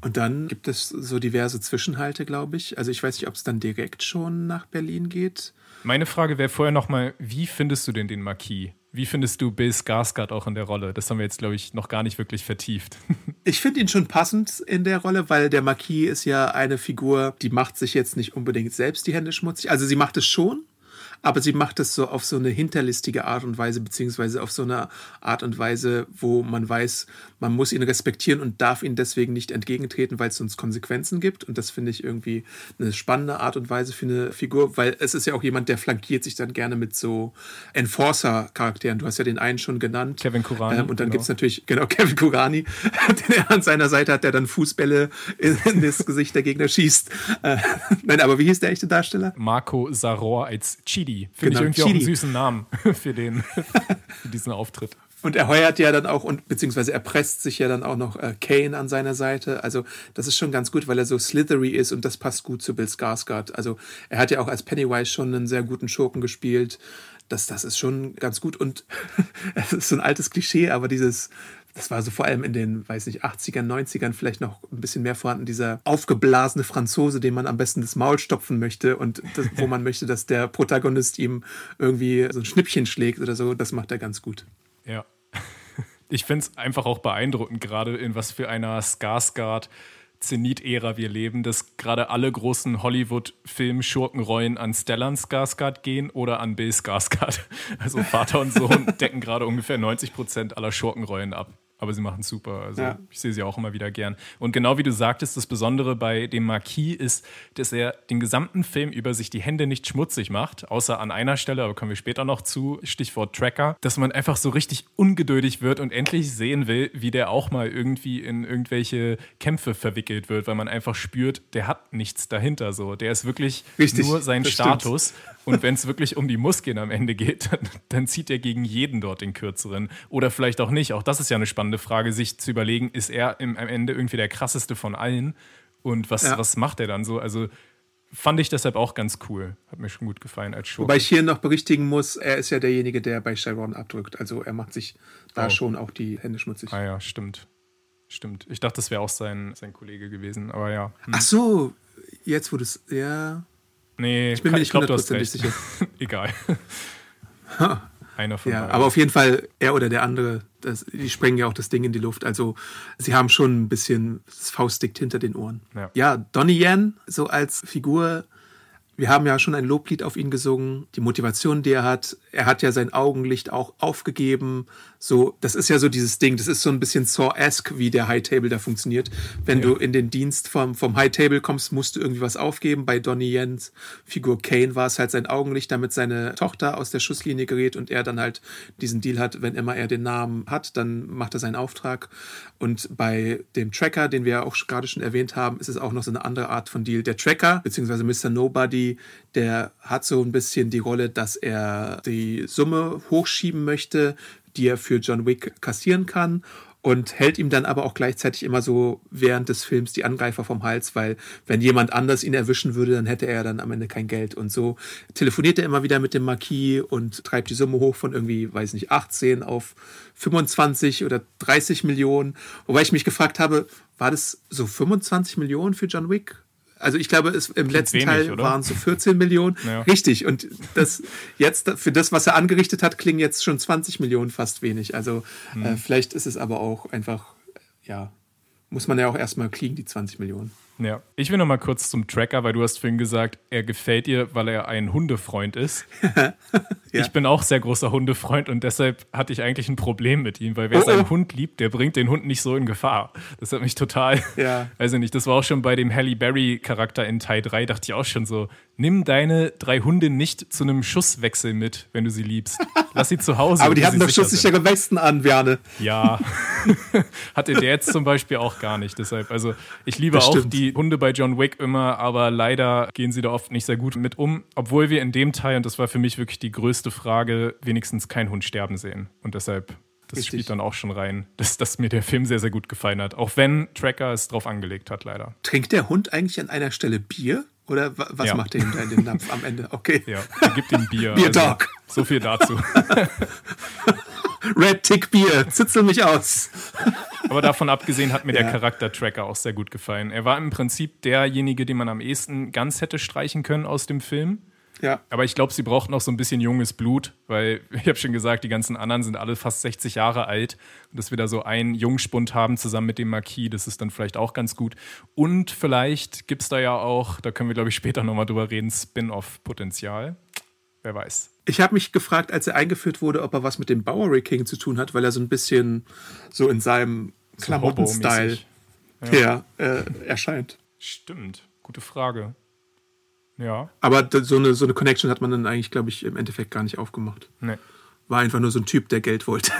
Und dann gibt es so diverse Zwischenhalte, glaube ich. Also ich weiß nicht, ob es dann direkt schon nach Berlin geht. Meine Frage wäre vorher nochmal, wie findest du denn den Marquis? Wie findest du Bill Skarsgård auch in der Rolle? Das haben wir jetzt, glaube ich, noch gar nicht wirklich vertieft. Ich finde ihn schon passend in der Rolle, weil der Marquis ist ja eine Figur, die macht sich jetzt nicht unbedingt selbst die Hände schmutzig. Also sie macht es schon, aber sie macht es so auf so eine hinterlistige Art und Weise, beziehungsweise auf so eine Art und Weise, wo man weiß, man muss ihn respektieren und darf ihn deswegen nicht entgegentreten, weil es sonst Konsequenzen gibt. Und das finde ich irgendwie eine spannende Art und Weise für eine Figur, weil es ist ja auch jemand, der flankiert sich dann gerne mit so Enforcer-Charakteren. Du hast ja den einen schon genannt. Kevin Kurani. Ähm, und dann genau. gibt es natürlich, genau, Kevin Kurani, den er an seiner Seite hat, der dann Fußbälle in, in das Gesicht der Gegner schießt. Äh, nein, aber wie hieß der echte Darsteller? Marco Saror als Chidi. Finde genau, ich irgendwie Chidi. auch einen süßen Namen für, den, für diesen Auftritt. Und er heuert ja dann auch und beziehungsweise er presst sich ja dann auch noch äh, Kane an seiner Seite. Also das ist schon ganz gut, weil er so slithery ist und das passt gut zu Bill Skarsgård. Also er hat ja auch als Pennywise schon einen sehr guten Schurken gespielt. Das, das ist schon ganz gut und es ist so ein altes Klischee, aber dieses das war so vor allem in den, weiß nicht, 80ern, 90ern vielleicht noch ein bisschen mehr vorhanden, dieser aufgeblasene Franzose, dem man am besten das Maul stopfen möchte und das, wo man möchte, dass der Protagonist ihm irgendwie so ein Schnippchen schlägt oder so, das macht er ganz gut. Ja. Ich finde es einfach auch beeindruckend, gerade in was für einer Skarsgård Zenit-Ära wir leben, dass gerade alle großen Hollywood-Film-Schurkenrollen an Stellan Skarsgård gehen oder an Bill Skarsgård. Also Vater und Sohn decken gerade ungefähr 90 Prozent aller Schurkenrollen ab. Aber sie machen super. Also Ja. ich sehe sie auch immer wieder gern. Und genau wie du sagtest, das Besondere bei dem Marquis ist, dass er den gesamten Film über sich die Hände nicht schmutzig macht, außer an einer Stelle, aber kommen wir später noch zu, Stichwort Tracker, dass man einfach so richtig ungeduldig wird und endlich sehen will, wie der auch mal irgendwie in irgendwelche Kämpfe verwickelt wird, weil man einfach spürt, der hat nichts dahinter so. Der ist wirklich Richtig, nur sein das stimmt. Und wenn es wirklich um die Muskeln am Ende geht, dann, dann zieht er gegen jeden dort den kürzeren. Oder vielleicht auch nicht. Auch das ist ja eine spannende Frage, sich zu überlegen, ist er im, am Ende irgendwie der krasseste von allen? Und was, Ja. was macht er dann so? Also fand ich deshalb auch ganz cool. Hat mir schon gut gefallen als Show. Wobei ich hier noch berichtigen muss, er ist ja derjenige, der bei Sharon abdrückt. Also er macht sich da Oh. schon auch die Hände schmutzig. ah ja, stimmt. Stimmt. Ich dachte, das wäre auch sein, sein Kollege gewesen. Aber ja. Hm. Ach so, jetzt du es. Ja. Nee, Ich bin mir nicht hundertprozentig recht. Egal. Einer von Ja, beiden. aber auf jeden Fall, er oder der andere, das, die sprengen ja auch das Ding in die Luft. Also sie haben schon ein bisschen das Faustdick hinter den Ohren. Ja. Donnie Yen, so als Figur, wir haben ja schon ein Loblied auf ihn gesungen, die Motivation, die er hat. Er hat ja sein Augenlicht auch aufgegeben. So, das ist ja so dieses Ding, das ist so ein bisschen Saw-esque, wie der High Table da funktioniert. Wenn du in den Dienst vom, vom High Table kommst, musst du irgendwie was aufgeben. Bei Donnie Yens Figur Kane war es halt sein Augenlicht, damit seine Tochter aus der Schusslinie gerät und er dann halt diesen Deal hat, wenn immer er den Namen hat, dann macht er seinen Auftrag. Und bei dem Tracker, den wir ja auch gerade schon erwähnt haben, ist es auch noch so eine andere Art von Deal. Der Tracker, beziehungsweise Mr. Nobody, der hat so ein bisschen die Rolle, dass er die Summe hochschieben möchte, die er für John Wick kassieren kann und hält ihm dann aber auch gleichzeitig immer so während des Films die Angreifer vom Hals, weil wenn jemand anders ihn erwischen würde, dann hätte er dann am Ende kein Geld. Und so telefoniert er immer wieder mit dem Marquis und treibt die Summe hoch von irgendwie, weiß nicht, 18 auf 25 oder 30 Millionen. Wobei ich mich gefragt habe, war das so 25 Millionen für John Wick? Also ich glaube, es, im letzten wenig, Teil oder? waren es so 14 Millionen. Ja. Richtig. Und das jetzt für das, was er angerichtet hat, klingen jetzt schon 20 Millionen fast wenig. Also Hm. äh, vielleicht ist es aber auch einfach, ja, muss man ja auch erstmal kriegen, die 20 Millionen. Ja, ich will noch mal kurz zum Tracker, weil du hast vorhin gesagt, er gefällt dir, weil er ein Hundefreund ist. Ja. Ich bin auch sehr großer Hundefreund und deshalb hatte ich eigentlich ein Problem mit ihm, weil wer Oh, oh. seinen Hund liebt, der bringt den Hund nicht so in Gefahr. Das hat mich total, Ja. weiß ich nicht, das war auch schon bei dem Halle Berry Charakter in Teil 3, dachte ich auch schon so, nimm deine drei Hunde nicht zu einem Schusswechsel mit, wenn du sie liebst. Lass sie zu Hause. Aber die hatten doch schusssichere Westen an, Bjarne. Ja, hatte der jetzt zum Beispiel auch gar nicht. Deshalb, also ich liebe auch stimmt. Die Hunde bei John Wick immer, aber leider gehen sie da oft nicht sehr gut mit um. Obwohl wir in dem Teil, und das war für mich wirklich die größte Frage, wenigstens keinen Hund sterben sehen. Und deshalb, das Richtig. spielt dann auch schon rein, dass, dass mir der Film sehr, sehr gut gefallen hat. Auch wenn Tracker es drauf angelegt hat, leider. Trinkt der Hund eigentlich an einer Stelle Bier? Oder wa- was Ja. macht der hinter in den Napf am Ende? Okay. Ja, er gibt ihm Bier. Bier also, Dog. So viel dazu. Red Tick Bier, zitzel mich aus. Aber davon abgesehen hat mir der Ja. Charakter Tracker auch sehr gut gefallen. Er war im Prinzip derjenige, den man am ehesten ganz hätte streichen können aus dem Film. Ja. Aber ich glaube, sie braucht noch so ein bisschen junges Blut, weil ich habe schon gesagt, die ganzen anderen sind alle fast 60 Jahre alt. Und dass wir da so einen Jungspund haben zusammen mit dem Marquis, das ist dann vielleicht auch ganz gut. Und vielleicht gibt es da ja auch, da können wir glaube ich später nochmal drüber reden, Spin-off-Potenzial. Wer weiß. Ich habe mich gefragt, als er eingeführt wurde, ob er was mit dem Bowery King zu tun hat, weil er so ein bisschen so in seinem Klamotten-Style Hobo-mäßig. ja. äh, erscheint. Stimmt, gute Frage. Ja, Aber so eine, so eine Connection hat man dann eigentlich, glaube ich, im Endeffekt gar nicht aufgemacht. ne, War einfach nur so ein Typ, der Geld wollte.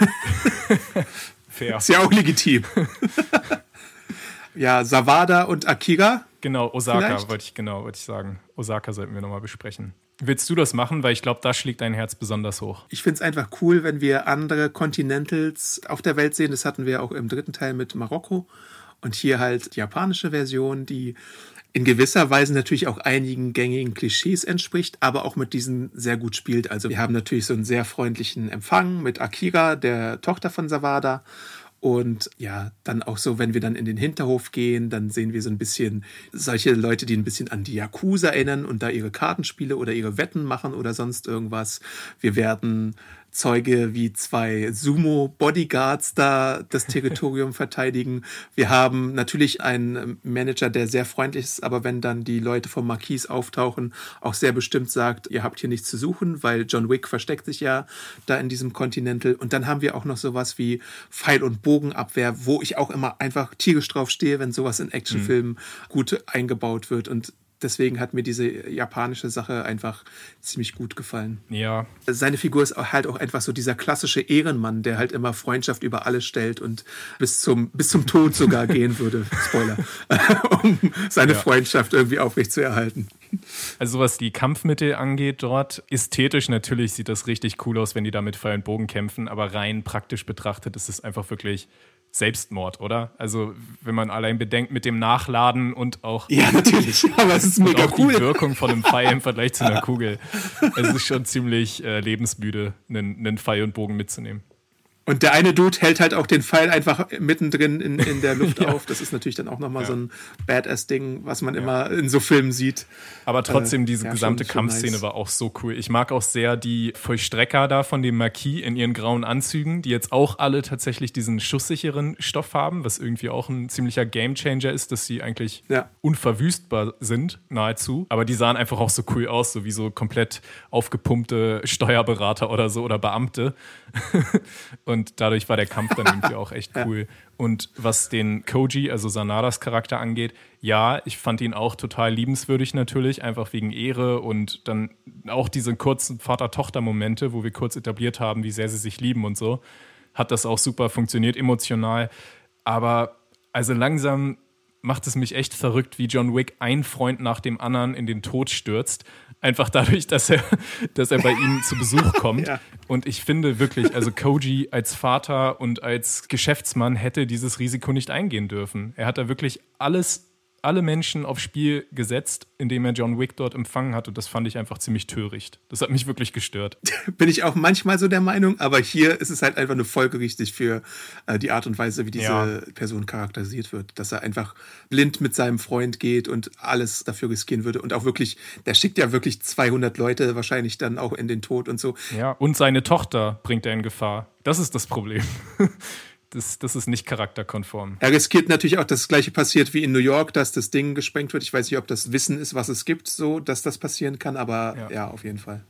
fair. Ist ja auch legitim. ja, Savada und Akira. Genau, Osaka Vielleicht? wollte ich genau, wollte ich sagen. Osaka sollten wir nochmal besprechen. Willst du das machen? Weil ich glaube, da schlägt dein Herz besonders hoch. Ich finde es einfach cool, wenn wir andere Continentals auf der Welt sehen. Das hatten wir auch im dritten Teil mit Marokko. Und hier halt die japanische Version, die in gewisser Weise natürlich auch einigen gängigen Klischees entspricht, aber auch mit diesen sehr gut spielt. Also wir haben natürlich so einen sehr freundlichen Empfang mit Akira, der Tochter von Savada. Und ja, dann auch so, wenn wir dann in den Hinterhof gehen, dann sehen wir so ein bisschen solche Leute, die ein bisschen an die Yakuza erinnern und da ihre Kartenspiele oder ihre Wetten machen oder sonst irgendwas. Wir werden Zeuge, wie zwei Sumo-Bodyguards da das Territorium verteidigen. Wir haben natürlich einen Manager, der sehr freundlich ist, aber wenn dann die Leute vom Marquis auftauchen, auch sehr bestimmt sagt, ihr habt hier nichts zu suchen, weil John Wick versteckt sich ja da in diesem Continental. Und dann haben wir auch noch sowas wie Pfeil- und Bogenabwehr, wo ich auch immer einfach tierisch drauf stehe, wenn sowas in Actionfilmen mhm. gut eingebaut wird. Und deswegen hat mir diese japanische Sache einfach ziemlich gut gefallen. Ja. Seine Figur ist halt auch einfach so dieser klassische Ehrenmann, der halt immer Freundschaft über alles stellt und bis zum, bis zum Tod sogar gehen würde, Spoiler, um seine ja. Freundschaft irgendwie aufrechtzuerhalten. Also was die Kampfmittel angeht dort, ästhetisch natürlich sieht das richtig cool aus, wenn die da mit Pfeil und Bogen kämpfen, aber rein praktisch betrachtet ist es einfach wirklich Selbstmord, oder? Also, wenn man allein bedenkt mit dem Nachladen und auch. Ja, natürlich, aber es ist mega auch cool. Die Wirkung von einem Pfeil im Vergleich zu einer Kugel. Es ist schon ziemlich äh, lebensmüde, einen, einen Pfeil und Bogen mitzunehmen. Und der eine Dude hält halt auch den Pfeil einfach mittendrin in, in der Luft ja. auf. Das ist natürlich dann auch nochmal ja. so ein Badass-Ding, was man ja. immer in so Filmen sieht. Aber trotzdem, diese äh, gesamte schon, Kampfszene nice. war auch so cool. Ich mag auch sehr die Vollstrecker da von dem Marquis in ihren grauen Anzügen, die jetzt auch alle tatsächlich diesen schusssicheren Stoff haben, was irgendwie auch ein ziemlicher Gamechanger ist, dass sie eigentlich unverwüstbar sind, nahezu. Aber die sahen einfach auch so cool aus, so wie so komplett aufgepumpte Steuerberater oder so oder Beamte. Und dadurch war der Kampf dann irgendwie auch echt cool. Und was den Koji, also Sanadas Charakter angeht, ja, ich fand ihn auch total liebenswürdig natürlich, einfach wegen Ehre und dann auch diese kurzen Vater-Tochter-Momente, wo wir kurz etabliert haben, wie sehr sie sich lieben und so, hat das auch super funktioniert, emotional. Aber also langsam macht es mich echt verrückt, wie John Wick ein Freund nach dem anderen in den Tod stürzt Einfach dadurch, dass er, dass er bei ihnen zu Besuch kommt. Ja. Und ich finde wirklich, also Koji als Vater und als Geschäftsmann hätte dieses Risiko nicht eingehen dürfen. Er hat da wirklich alles alle Menschen aufs Spiel gesetzt, indem er John Wick dort empfangen hat. Und das fand ich einfach ziemlich töricht. Das hat mich wirklich gestört. Bin ich auch manchmal so der Meinung, aber hier ist es halt einfach nur folgerichtig für äh, die Art und Weise, wie diese ja. Person charakterisiert wird. Dass er einfach blind mit seinem Freund geht und alles dafür riskieren würde. Und auch wirklich, der schickt ja wirklich 200 Leute wahrscheinlich dann auch in den Tod und so. Ja, und seine Tochter bringt er in Gefahr. Das ist das Problem. das, das ist nicht charakterkonform. Er riskiert natürlich auch, dass das gleiche passiert wie in New York, dass das Ding gesprengt wird. Ich weiß nicht, ob das Wissen ist, was es gibt, so, dass das passieren kann, aber ja, ja auf jeden Fall.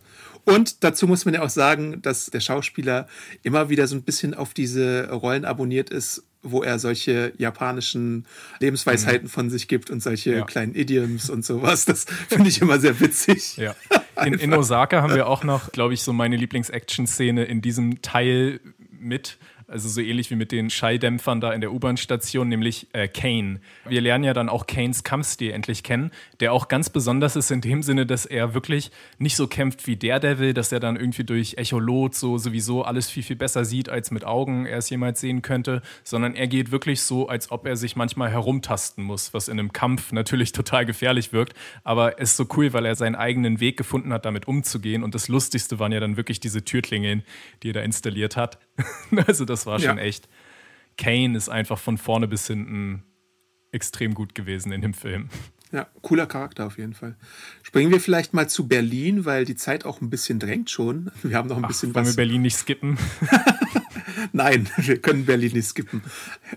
Und dazu muss man ja auch sagen, dass der Schauspieler immer wieder so ein bisschen auf diese Rollen abonniert ist, wo er solche japanischen Lebensweisheiten mhm. von sich gibt und solche ja. kleinen Idioms und sowas. Das finde ich immer sehr witzig. Ja. In, in Osaka haben wir auch noch, glaube ich, so meine Lieblings-Action-Szene in diesem Teil mit also so ähnlich wie mit den Schalldämpfern da in der U-Bahn-Station, nämlich äh, Kane. Wir lernen ja dann auch Kanes Kampfstil endlich kennen, der auch ganz besonders ist in dem Sinne, dass er wirklich nicht so kämpft wie Daredevil, dass er dann irgendwie durch Echolot so sowieso alles viel, viel besser sieht, als mit Augen er es jemals sehen könnte, sondern er geht wirklich so, als ob er sich manchmal herumtasten muss, was in einem Kampf natürlich total gefährlich wirkt, aber es ist so cool, weil er seinen eigenen Weg gefunden hat, damit umzugehen und das Lustigste waren ja dann wirklich diese Türklingeln, die er da installiert hat. also das war schon ja. echt. Kane ist einfach von vorne bis hinten extrem gut gewesen in dem Film. Ja, cooler Charakter auf jeden Fall. Springen wir vielleicht mal zu Berlin, weil die Zeit auch ein bisschen drängt schon. Wir haben noch ein Ach, bisschen wollen was. Wollen wir Berlin nicht skippen? Nein, wir können Berlin nicht skippen.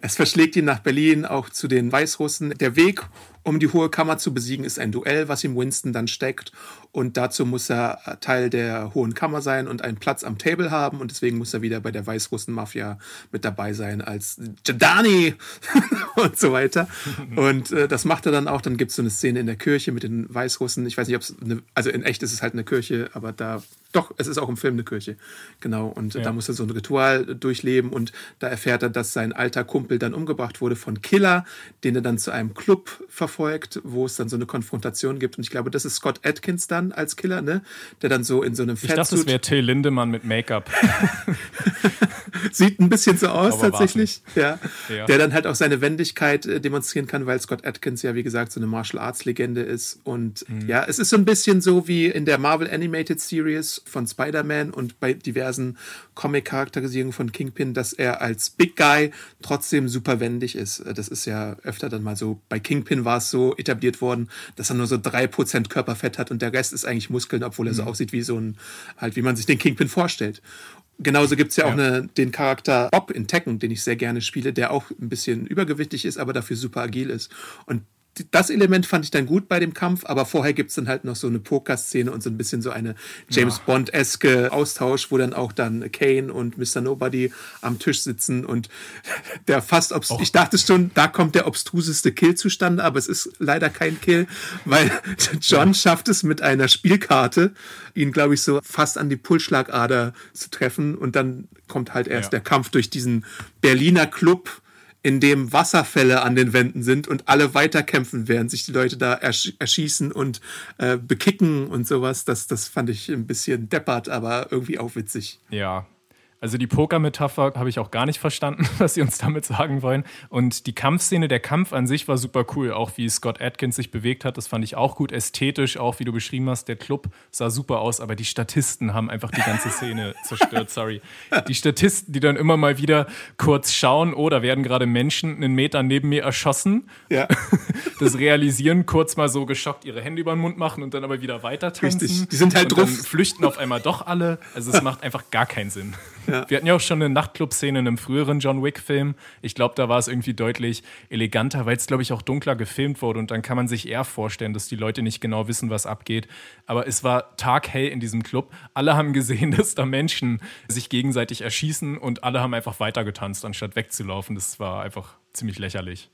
Es verschlägt ihn nach Berlin, auch zu den Weißrussen. Der Weg, um die Hohe Kammer zu besiegen, ist ein Duell, was ihm Winston dann steckt. Und dazu muss er Teil der Hohen Kammer sein und einen Platz am Table haben. Und deswegen muss er wieder bei der Weißrussen-Mafia mit dabei sein als Jadani und so weiter. Und äh, das macht er dann auch. Dann gibt es so eine Szene in der Kirche mit den Weißrussen. Ich weiß nicht, ob es, also in echt ist es halt eine Kirche, aber da doch, es ist auch im Film eine Kirche. Genau. Und ja. da muss er so ein Ritual durchleben und da erfährt er, dass sein alter Kumpel dann umgebracht wurde von Killer, den er dann zu einem Club verfolgt, wo es dann so eine Konfrontation gibt. Und ich glaube, das ist Scott Atkins dann als Killer, ne? Der dann so in so einem Fettsuit... Ich dachte, das wäre Till Lindemann mit Make-up. Sieht ein bisschen so aus Aber tatsächlich. Ja. ja. Der dann halt auch seine Wendigkeit äh, demonstrieren kann, weil Scott Atkins ja, wie gesagt, so eine Martial Arts Legende ist. Und mhm. ja, es ist so ein bisschen so wie in der Marvel Animated Series von Spider-Man und bei diversen Comic-Charakterisierungen von Kingpin, dass er als Big Guy trotzdem super wendig ist. Das ist ja öfter dann mal so. Bei Kingpin war es so etabliert worden, dass er nur so drei Prozent Körperfett hat und der Rest ist eigentlich Muskeln, obwohl er so mhm. aussieht wie so ein, halt wie man sich den Kingpin vorstellt. Genauso gibt es ja, ja, auch eine, den Charakter Bob in Tekken, den ich sehr gerne spiele, der auch ein bisschen übergewichtig ist, aber dafür super agil ist. Und das Element fand ich dann gut bei dem Kampf, aber vorher gibt es dann halt noch so eine Poker-Szene und so ein bisschen so eine James ja. Bond-eske Austausch, wo dann auch dann Kane und Mr. Nobody am Tisch sitzen und der fast, obst ich dachte schon, da kommt der obstruseste Kill zustande, aber es ist leider kein Kill, weil John schafft es mit einer Spielkarte, ihn, glaube ich, so fast an die Pulsschlagader zu treffen und dann kommt halt erst ja. der Kampf durch diesen Berliner Club, in dem Wasserfälle an den Wänden sind und alle weiterkämpfen, während sich die Leute da ersch erschießen und äh, bekicken und sowas. Das, das fand ich ein bisschen deppert, aber irgendwie auch witzig. Ja, also die Poker-Metapher habe ich auch gar nicht verstanden, was sie uns damit sagen wollen. Und die Kampfszene, der Kampf an sich war super cool. Auch wie Scott Atkins sich bewegt hat, das fand ich auch gut. Ästhetisch, auch wie du beschrieben hast, der Club sah super aus, aber die Statisten haben einfach die ganze Szene zerstört, sorry. Die Statisten, die dann immer mal wieder kurz schauen, oh, da werden gerade Menschen einen Meter neben mir erschossen. Ja. Das realisieren, kurz mal so geschockt ihre Hände über den Mund machen und dann aber wieder weiter tanzen. Richtig, die sind halt drauf. flüchten auf einmal doch alle. Also es macht einfach gar keinen Sinn. Ja. Wir hatten ja auch schon eine Nachtclub-Szene in einem früheren John Wick-Film. Ich glaube, da war es irgendwie deutlich eleganter, weil es, glaube ich, auch dunkler gefilmt wurde. Und dann kann man sich eher vorstellen, dass die Leute nicht genau wissen, was abgeht. Aber es war taghell in diesem Club. Alle haben gesehen, dass da Menschen sich gegenseitig erschießen und alle haben einfach weitergetanzt, anstatt wegzulaufen. Das war einfach ziemlich lächerlich.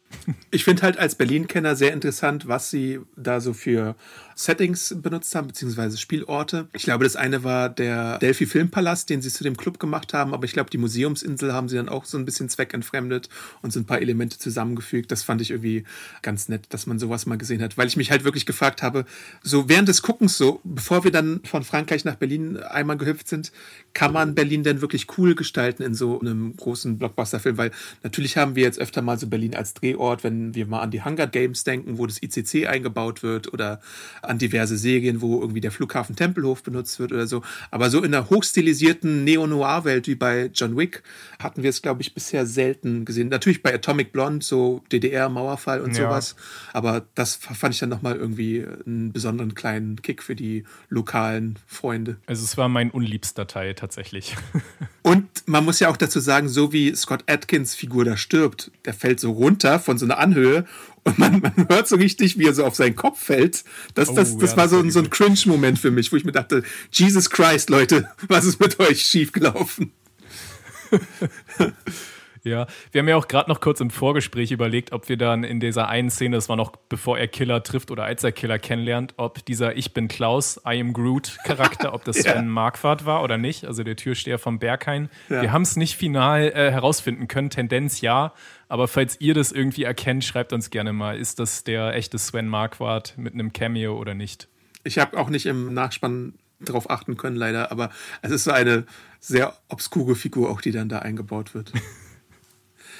Ich finde halt als Berlin-Kenner sehr interessant, was sie da so für Settings benutzt haben, beziehungsweise Spielorte. Ich glaube, das eine war der Delphi Filmpalast, den sie zu dem Club gemacht haben, aber ich glaube, die Museumsinsel haben sie dann auch so ein bisschen zweckentfremdet und so ein paar Elemente zusammengefügt. Das fand ich irgendwie ganz nett, dass man sowas mal gesehen hat, weil ich mich halt wirklich gefragt habe, so während des Guckens, so bevor wir dann von Frankreich nach Berlin einmal gehüpft sind, kann man Berlin denn wirklich cool gestalten in so einem großen Blockbuster-Film? Weil natürlich haben wir jetzt öfter mal so Berlin als Drehort, wenn wir mal an die Hunger Games denken, wo das ICC eingebaut wird oder an diverse Serien, wo irgendwie der Flughafen Tempelhof benutzt wird oder so. Aber so in einer hochstilisierten Neo-Noir-Welt wie bei John Wick hatten wir es, glaube ich, bisher selten gesehen. Natürlich bei Atomic Blonde, so DDR, Mauerfall und ja. sowas. Aber das fand ich dann nochmal irgendwie einen besonderen kleinen Kick für die lokalen Freunde. Also es war mein unliebster Teil tatsächlich. Und man muss ja auch dazu sagen, so wie Scott Atkins Figur da stirbt, der fällt so runter von so einer Anhöhe und man, man hört so richtig, wie er so auf seinen Kopf fällt. Das, das, oh, das ja, war so, so ein Cringe-Moment für mich, wo ich mir dachte, Jesus Christ, Leute, was ist mit euch schiefgelaufen? Ja, wir haben ja auch gerade noch kurz im Vorgespräch überlegt, ob wir dann in dieser einen Szene, das war noch bevor er Killer trifft oder als er Killer kennenlernt, ob dieser Ich bin Klaus, I am Groot Charakter, ob das ja. Sven Marquardt war oder nicht, also der Türsteher vom Berghain. Ja. Wir haben es nicht final äh, herausfinden können, Tendenz ja, aber falls ihr das irgendwie erkennt, schreibt uns gerne mal, ist das der echte Sven Marquardt mit einem Cameo oder nicht? Ich habe auch nicht im Nachspann drauf achten können, leider, aber es ist so eine sehr obskure Figur auch, die dann da eingebaut wird.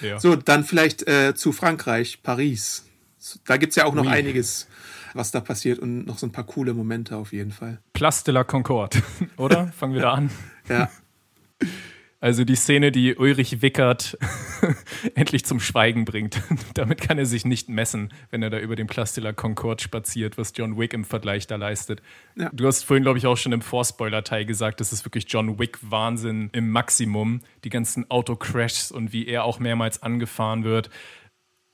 Ja. So, dann vielleicht äh, zu Frankreich, Paris. Da gibt es ja auch noch oui. einiges, was da passiert und noch so ein paar coole Momente auf jeden Fall. Place de la Concorde, oder? Fangen wir da an. Ja. Also die Szene, die Ulrich Wickert endlich zum Schweigen bringt. Damit kann er sich nicht messen, wenn er da über den Place de la Concorde spaziert, was John Wick im Vergleich da leistet. Ja. Du hast vorhin, glaube ich, auch schon im Vorspoiler-Teil gesagt, das ist wirklich John Wick-Wahnsinn im Maximum. Die ganzen Autocrashs und wie er auch mehrmals angefahren wird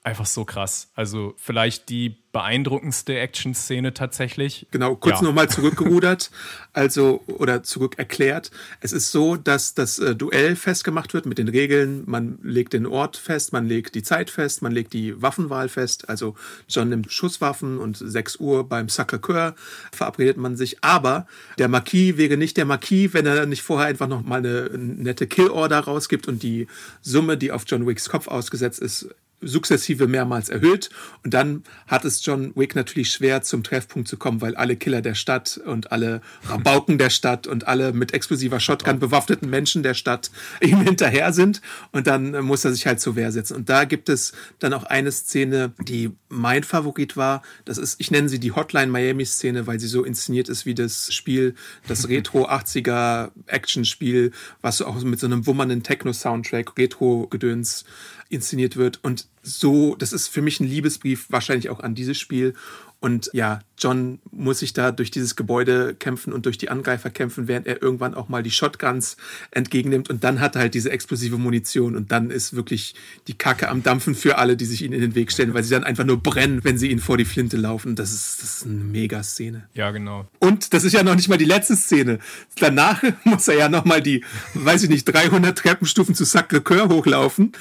einfach so krass. Also vielleicht die beeindruckendste Action-Szene tatsächlich. Genau, kurz ja. nochmal zurückgerudert, also oder zurück erklärt. Es ist so, dass das äh, Duell festgemacht wird mit den Regeln. Man legt den Ort fest, man legt die Zeit fest, man legt die Waffenwahl fest. Also John nimmt Schusswaffen und 6 Uhr beim Sacré-Cœur verabredet man sich. Aber der Marquis wäre nicht der Marquis, wenn er nicht vorher einfach noch mal eine nette Kill-Order rausgibt und die Summe, die auf John Wicks Kopf ausgesetzt ist, sukzessive mehrmals erhöht. Und dann hat es John Wick natürlich schwer, zum Treffpunkt zu kommen, weil alle Killer der Stadt und alle Rabauken der Stadt und alle mit explosiver Shotgun bewaffneten Menschen der Stadt ihm hinterher sind. Und dann muss er sich halt zur Wehr setzen. Und da gibt es dann auch eine Szene, die mein Favorit war. Das ist, ich nenne sie die Hotline Miami Szene, weil sie so inszeniert ist wie das Spiel, das Retro 80er Action-Spiel, was auch mit so einem wummernden Techno-Soundtrack, Retro-Gedöns inszeniert wird. Und so, das ist für mich ein Liebesbrief wahrscheinlich auch an dieses Spiel. Und ja, John muss sich da durch dieses Gebäude kämpfen und durch die Angreifer kämpfen, während er irgendwann auch mal die Shotguns entgegennimmt und dann hat er halt diese explosive Munition und dann ist wirklich die Kacke am Dampfen für alle, die sich ihnen in den Weg stellen, weil sie dann einfach nur brennen, wenn sie ihnen vor die Flinte laufen. Das ist, das ist eine mega Szene. Ja, genau. Und das ist ja noch nicht mal die letzte Szene. Danach muss er ja noch mal die, weiß ich nicht, 300 Treppenstufen zu Sacré-Cœur hochlaufen.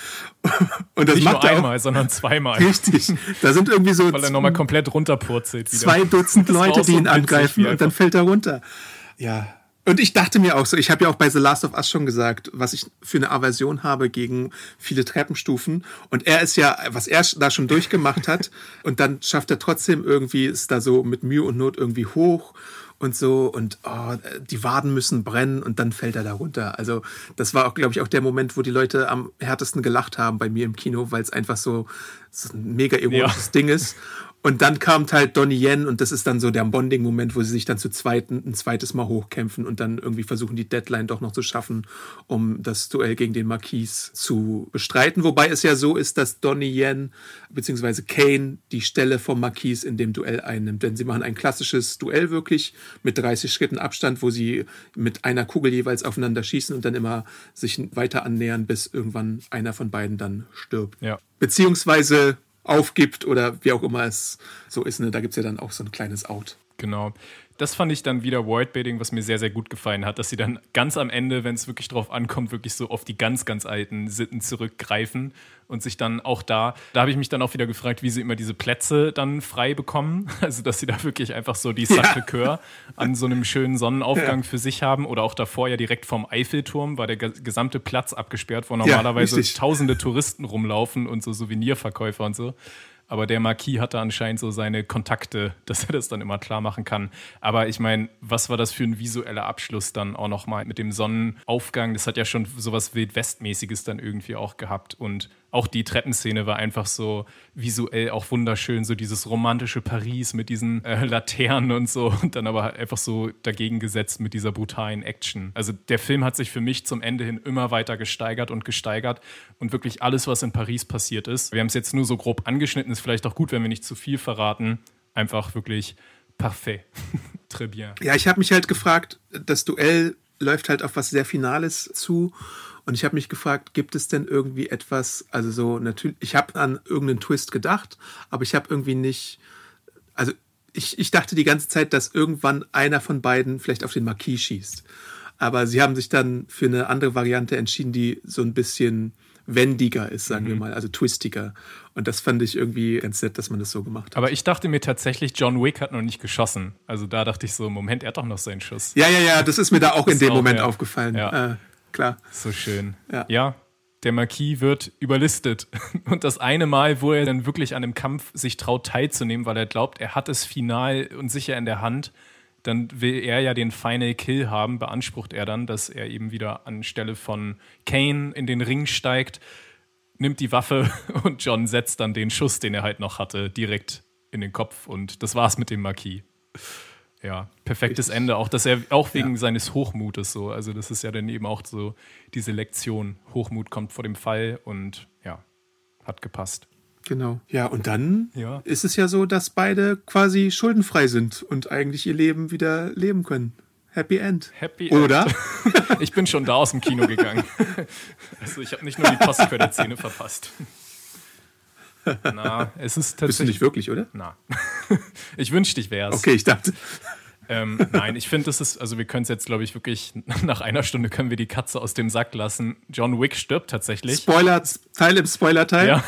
Und das nicht macht nur einmal, auch, sondern zweimal. Richtig. Da sind irgendwie so. Weil er nochmal komplett runterpurzelt. Wieder. Zwei Dutzend Leute, die ihn angreifen und dann fällt er runter. Ja. Und ich dachte mir auch so, ich habe ja auch bei The Last of Us schon gesagt, was ich für eine Aversion habe gegen viele Treppenstufen. Und er ist ja, was er da schon durchgemacht hat, und dann schafft er trotzdem irgendwie, ist da so mit Mühe und Not irgendwie hoch und so und oh, die Waden müssen brennen und dann fällt er da runter. Also das war auch, glaube ich, auch der Moment, wo die Leute am härtesten gelacht haben bei mir im Kino, weil es einfach so, so ein mega erotisches ja. Ding ist. Und dann kam halt Donnie Yen und das ist dann so der Bonding-Moment, wo sie sich dann zu zweiten, ein zweites Mal hochkämpfen und dann irgendwie versuchen, die Deadline doch noch zu schaffen, um das Duell gegen den Marquis zu bestreiten. Wobei es ja so ist, dass Donnie Yen bzw. Kane die Stelle vom Marquis in dem Duell einnimmt. Denn sie machen ein klassisches Duell wirklich mit 30 Schritten Abstand, wo sie mit einer Kugel jeweils aufeinander schießen und dann immer sich weiter annähern, bis irgendwann einer von beiden dann stirbt. Ja. Beziehungsweise aufgibt oder wie auch immer es so ist. Ne? Da gibt es ja dann auch so ein kleines Out. Genau das fand ich dann wieder Worldbuilding, was mir sehr, sehr gut gefallen hat, dass sie dann ganz am Ende, wenn es wirklich drauf ankommt, wirklich so auf die ganz, ganz alten Sitten zurückgreifen und sich dann auch da, da habe ich mich dann auch wieder gefragt, wie sie immer diese Plätze dann frei bekommen. Also, dass sie da wirklich einfach so die Sacré-Cœur ja. an so einem schönen Sonnenaufgang ja. für sich haben oder auch davor ja direkt vorm Eiffelturm war der gesamte Platz abgesperrt, wo normalerweise ja, tausende Touristen rumlaufen und so Souvenirverkäufer und so. Aber der Marquis hatte anscheinend so seine Kontakte, dass er das dann immer klar machen kann. Aber ich meine, was war das für ein visueller Abschluss dann auch nochmal mit dem Sonnenaufgang? Das hat ja schon sowas Wildwestmäßiges dann irgendwie auch gehabt. Und auch die Treppenszene war einfach so visuell auch wunderschön, so dieses romantische Paris mit diesen äh, Laternen und so und dann aber einfach so dagegen gesetzt mit dieser brutalen Action. Also der Film hat sich für mich zum Ende hin immer weiter gesteigert und gesteigert und wirklich alles, was in Paris passiert ist. Wir haben es jetzt nur so grob angeschnitten, ist vielleicht auch gut, wenn wir nicht zu viel verraten. Einfach wirklich parfait. Très bien. Ja, ich habe mich halt gefragt, das Duell läuft halt auf was sehr Finales zu und ich habe mich gefragt, gibt es denn irgendwie etwas, also so natürlich, ich habe an irgendeinen Twist gedacht, aber ich habe irgendwie nicht, also ich, ich dachte die ganze Zeit, dass irgendwann einer von beiden vielleicht auf den Marquis schießt. Aber sie haben sich dann für eine andere Variante entschieden, die so ein bisschen wendiger ist, sagen mhm. wir mal, also twistiger. Und das fand ich irgendwie ganz nett, dass man das so gemacht hat. Aber ich dachte mir tatsächlich, John Wick hat noch nicht geschossen. Also da dachte ich so, Moment, er hat doch noch seinen Schuss. Ja, ja, ja, das ist mir da auch in dem auch, Moment ja. aufgefallen. Ja. Äh, klar. So schön. Ja. ja. Der Marquis wird überlistet. Und das eine Mal, wo er dann wirklich an dem Kampf sich traut teilzunehmen, weil er glaubt, er hat es final und sicher in der Hand, dann will er ja den Final Kill haben, beansprucht er dann, dass er eben wieder anstelle von Kane in den Ring steigt, nimmt die Waffe und John setzt dann den Schuss, den er halt noch hatte, direkt in den Kopf. Und das war's mit dem Marquis. Ja, perfektes Ende. Auch dass er auch wegen ja. seines Hochmutes so. Also das ist ja dann eben auch so diese Lektion. Hochmut kommt vor dem Fall und ja, hat gepasst. Genau. Ja, und dann ja. ist es ja so, dass beide quasi schuldenfrei sind und eigentlich ihr Leben wieder leben können. Happy End. Happy End. Oder? ich bin schon da aus dem Kino gegangen. Also ich habe nicht nur die Postcredit-Szene verpasst. Na, es ist tatsächlich. Bist du nicht wirklich, oder? Na. Ich wünschte, ich wäre es. Okay, ich dachte. Ähm, nein, ich finde, das ist, also wir können es jetzt, glaube ich, wirklich, nach einer Stunde können wir die Katze aus dem Sack lassen. John Wick stirbt tatsächlich. Spoiler, Teil im Spoiler-Teil. Ja.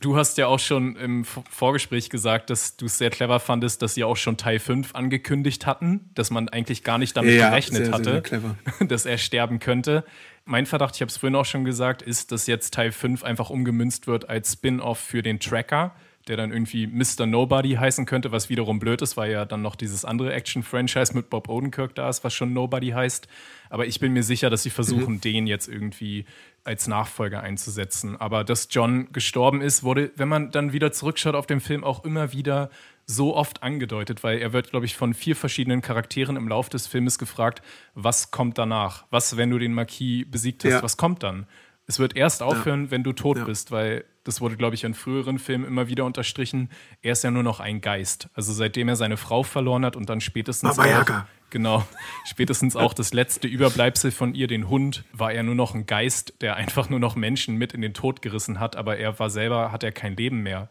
Du hast ja auch schon im Vorgespräch gesagt, dass du es sehr clever fandest, dass sie auch schon Teil 5 angekündigt hatten, dass man eigentlich gar nicht damit ja, gerechnet sehr, hatte, sehr dass er sterben könnte. Mein Verdacht, ich habe es vorhin auch schon gesagt, ist, dass jetzt Teil 5 einfach umgemünzt wird als Spin-off für den Tracker der dann irgendwie Mr. Nobody heißen könnte, was wiederum blöd ist, weil ja dann noch dieses andere Action-Franchise mit Bob Odenkirk da ist, was schon Nobody heißt. Aber ich bin mir sicher, dass sie versuchen, mhm. den jetzt irgendwie als Nachfolger einzusetzen. Aber dass John gestorben ist, wurde, wenn man dann wieder zurückschaut auf den Film, auch immer wieder so oft angedeutet, weil er wird, glaube ich, von vier verschiedenen Charakteren im Laufe des Filmes gefragt, was kommt danach? Was, wenn du den Marquis besiegt hast, ja. was kommt dann? Es wird erst aufhören, ja. wenn du tot ja. bist, weil das wurde, glaube ich, in früheren Filmen immer wieder unterstrichen, er ist ja nur noch ein Geist. Also seitdem er seine Frau verloren hat und dann spätestens Baba Yaga. auch, genau, spätestens auch das letzte Überbleibsel von ihr, den Hund, war er nur noch ein Geist, der einfach nur noch Menschen mit in den Tod gerissen hat, aber er war selber, hat er kein Leben mehr.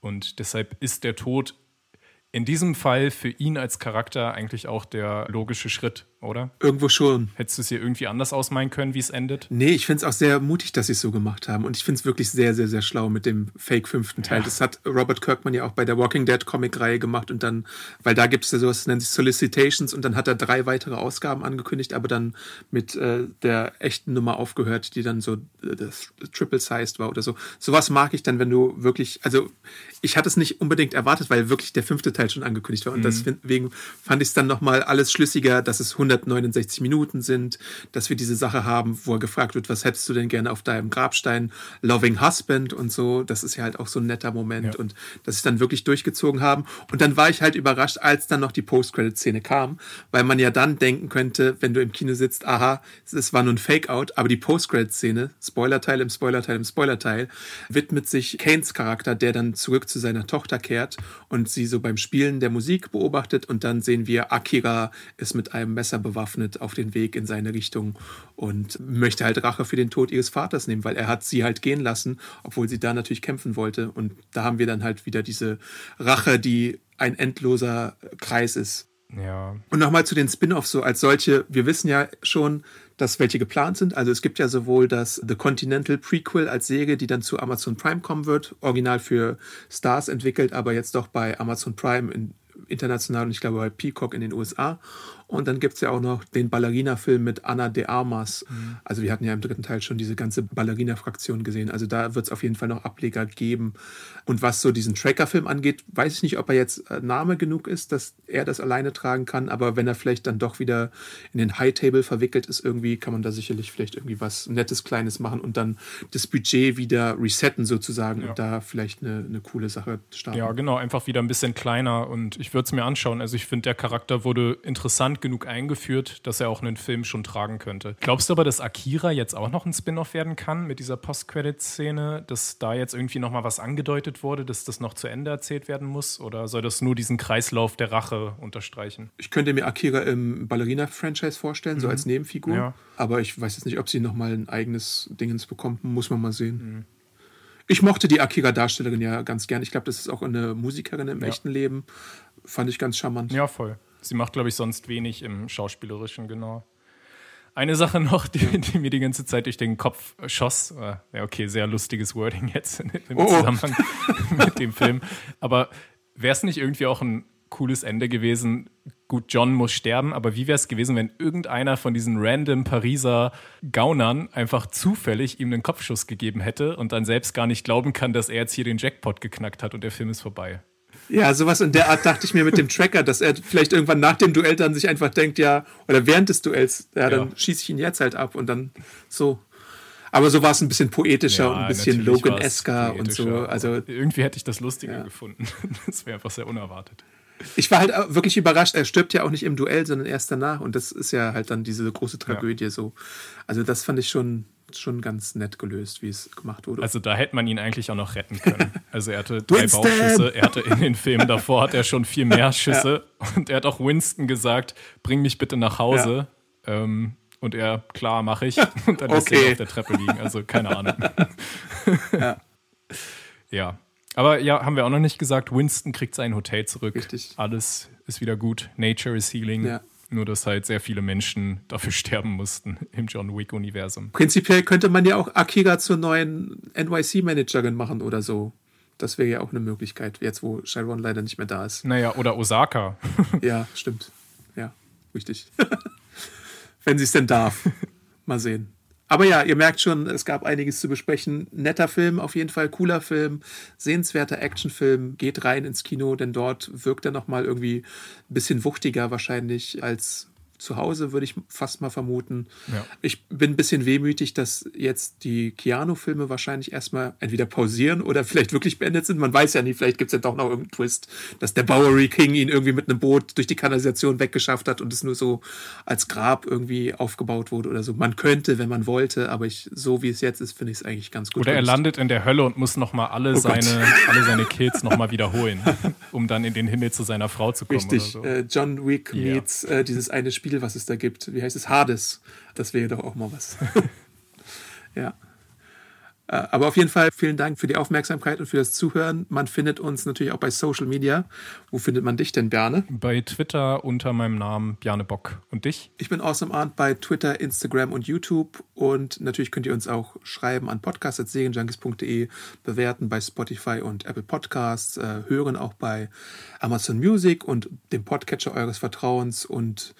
Und deshalb ist der Tod in diesem Fall für ihn als Charakter eigentlich auch der logische Schritt, oder? Irgendwo schon. Hättest du es hier irgendwie anders ausmalen können, wie es endet? Nee, ich finde es auch sehr mutig, dass sie es so gemacht haben. Und ich finde es wirklich sehr, sehr, sehr schlau mit dem Fake-fünften Teil. Ja. Das hat Robert Kirkman ja auch bei der Walking Dead Comic-Reihe gemacht. Und dann, weil da gibt es ja sowas, das nennt sich Solicitations. Und dann hat er drei weitere Ausgaben angekündigt, aber dann mit äh, der echten Nummer aufgehört, die dann so äh, Triple-Sized war oder so. Sowas mag ich dann, wenn du wirklich, also ich hatte es nicht unbedingt erwartet, weil wirklich der fünfte Teil schon angekündigt war. Und mhm. deswegen fand ich es dann nochmal alles schlüssiger, dass es 169 Minuten sind, dass wir diese Sache haben, wo er gefragt wird, was hättest du denn gerne auf deinem Grabstein? Loving Husband und so. Das ist ja halt auch so ein netter Moment. Ja. Und dass sie dann wirklich durchgezogen haben. Und dann war ich halt überrascht, als dann noch die Post-Credit-Szene kam, weil man ja dann denken könnte, wenn du im Kino sitzt, aha, es war nur ein Fake-Out, aber die Post-Credit-Szene, Spoilerteil im Spoilerteil im Spoilerteil, widmet sich Kanes Charakter, der dann zurück zu seiner Tochter kehrt und sie so beim Spielen der Musik beobachtet und dann sehen wir, Akira ist mit einem Messer bewaffnet auf den Weg in seine Richtung und möchte halt Rache für den Tod ihres Vaters nehmen, weil er hat sie halt gehen lassen, obwohl sie da natürlich kämpfen wollte und da haben wir dann halt wieder diese Rache, die ein endloser Kreis ist. Ja. Und nochmal zu den Spin-offs so als solche. Wir wissen ja schon, dass welche geplant sind. Also es gibt ja sowohl das The Continental Prequel als Serie, die dann zu Amazon Prime kommen wird, original für Stars entwickelt, aber jetzt doch bei Amazon Prime in, international und ich glaube bei Peacock in den USA. Und dann gibt es ja auch noch den Ballerina-Film mit Anna de Armas. Mhm. Also wir hatten ja im dritten Teil schon diese ganze Ballerina-Fraktion gesehen. Also da wird es auf jeden Fall noch Ableger geben. Und was so diesen Tracker-Film angeht, weiß ich nicht, ob er jetzt äh, Name genug ist, dass er das alleine tragen kann. Aber wenn er vielleicht dann doch wieder in den High-Table verwickelt ist, irgendwie kann man da sicherlich vielleicht irgendwie was Nettes, Kleines machen und dann das Budget wieder resetten sozusagen ja. und da vielleicht eine, eine coole Sache starten. Ja, genau. Einfach wieder ein bisschen kleiner. Und ich würde es mir anschauen. Also ich finde, der Charakter wurde interessant genug eingeführt, dass er auch einen Film schon tragen könnte. Glaubst du aber, dass Akira jetzt auch noch ein Spin-off werden kann mit dieser Post-Credit-Szene, dass da jetzt irgendwie noch mal was angedeutet wurde, dass das noch zu Ende erzählt werden muss? Oder soll das nur diesen Kreislauf der Rache unterstreichen? Ich könnte mir Akira im Ballerina-Franchise vorstellen, mhm. so als Nebenfigur. Ja. Aber ich weiß jetzt nicht, ob sie noch mal ein eigenes Dingens bekommt. Muss man mal sehen. Mhm. Ich mochte die Akira-Darstellerin ja ganz gern. Ich glaube, das ist auch eine Musikerin im ja. echten Leben. Fand ich ganz charmant. Ja, voll. Sie macht, glaube ich, sonst wenig im Schauspielerischen, genau. Eine Sache noch, die, die, mir die ganze Zeit durch den Kopf schoss. Äh, ja, okay, sehr lustiges Wording jetzt im oh, oh. Zusammenhang mit dem Film. Aber wäre es nicht irgendwie auch ein cooles Ende gewesen? Gut, John muss sterben, aber wie wäre es gewesen, wenn irgendeiner von diesen random Pariser Gaunern einfach zufällig ihm einen Kopfschuss gegeben hätte und dann selbst gar nicht glauben kann, dass er jetzt hier den Jackpot geknackt hat und der Film ist vorbei? Ja, sowas in der Art dachte ich mir mit dem Tracker, dass er vielleicht irgendwann nach dem Duell dann sich einfach denkt, ja, oder während des Duells, ja, dann ja. schieße ich ihn jetzt halt ab und dann so. Aber so war es ein bisschen poetischer ja, und ein bisschen Logan-esker und so. Also, irgendwie hätte ich das lustiger ja. gefunden. Das wäre einfach sehr unerwartet. Ich war halt wirklich überrascht. Er stirbt ja auch nicht im Duell, sondern erst danach. Und das ist ja halt dann diese große Tragödie so. Also das fand ich schon schon ganz nett gelöst, wie es gemacht wurde. Also da hätte man ihn eigentlich auch noch retten können. Also er hatte drei Bauchschüsse, er hatte in den Filmen davor hat er schon viel mehr Schüsse ja. und er hat auch Winston gesagt, bring mich bitte nach Hause. Ja. Ähm, und er, klar, mache ich. Und dann okay. ist er auf der Treppe liegen. Also keine Ahnung. ja. ja. Aber ja, haben wir auch noch nicht gesagt, Winston kriegt sein Hotel zurück. Richtig. Alles ist wieder gut. Nature is healing. Ja. Nur, dass halt sehr viele Menschen dafür sterben mussten im John Wick-Universum. Prinzipiell könnte man ja auch Akira zur neuen NYC-Managerin machen oder so. Das wäre ja auch eine Möglichkeit, jetzt wo Sharon leider nicht mehr da ist. Naja, oder Osaka. ja, stimmt. Ja, richtig. Wenn sie es denn darf. Mal sehen. Aber ja, ihr merkt schon, es gab einiges zu besprechen. Netter Film, auf jeden Fall cooler Film, sehenswerter Actionfilm. Geht rein ins Kino, denn dort wirkt er nochmal irgendwie ein bisschen wuchtiger wahrscheinlich als zu Hause, würde ich fast mal vermuten. Ja. Ich bin ein bisschen wehmütig, dass jetzt die Keanu-Filme wahrscheinlich erstmal entweder pausieren oder vielleicht wirklich beendet sind. Man weiß ja nicht, vielleicht gibt es ja doch noch irgendeinen Twist, dass der Bowery King ihn irgendwie mit einem Boot durch die Kanalisation weggeschafft hat und es nur so als Grab irgendwie aufgebaut wurde oder so. Man könnte, wenn man wollte, aber ich, so wie es jetzt ist, finde ich es eigentlich ganz gut. Oder er landet in der Hölle und muss nochmal alle, Oh Gott. seine, alle seine Kills nochmal wiederholen, um dann in den Himmel zu seiner Frau zu kommen. Richtig, so. äh, John Wick meets äh, dieses eine Spiel, was es da gibt. Wie heißt es? Hades. Das wäre doch auch mal was. ja. Äh, Aber auf jeden Fall vielen Dank für die Aufmerksamkeit und für das Zuhören. Man findet uns natürlich auch bei Social Media. Wo findet man dich denn, Berne? Bei Twitter unter meinem Namen Bjarne Bock. Und dich? Ich bin Awesome Arndt bei Twitter, Instagram und YouTube. Und natürlich könnt ihr uns auch schreiben an podcast.segenjunkies.de, bewerten bei Spotify und Apple Podcasts, äh, hören auch bei Amazon Music und dem Podcatcher eures Vertrauens. Und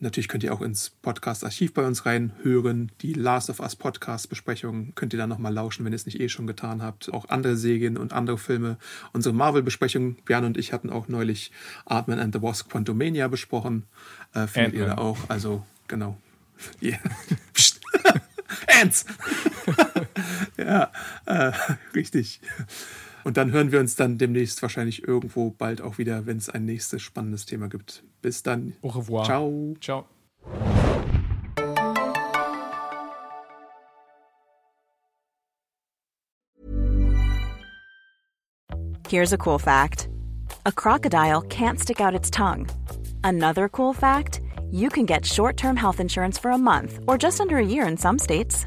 natürlich könnt ihr auch ins Podcast-Archiv bei uns reinhören. Die Last of Us Podcast-Besprechung könnt ihr dann nochmal lauschen, wenn ihr es nicht eh schon getan habt. Auch andere Serien und andere Filme. Unsere Marvel-Besprechung, Björn und ich hatten auch neulich Ant-Man and the Wasp Quantumania besprochen. Äh, findet ihr da auch. Also, genau. Yeah. Ants! ja, äh, richtig. Und dann hören wir uns dann demnächst wahrscheinlich irgendwo bald auch wieder, wenn es ein nächstes spannendes Thema gibt. Bis dann. Au revoir. Ciao. Ciao. Here's a cool fact a crocodile can't stick out its tongue. Another cool fact you can get short term health insurance for a month or just under a year in some states.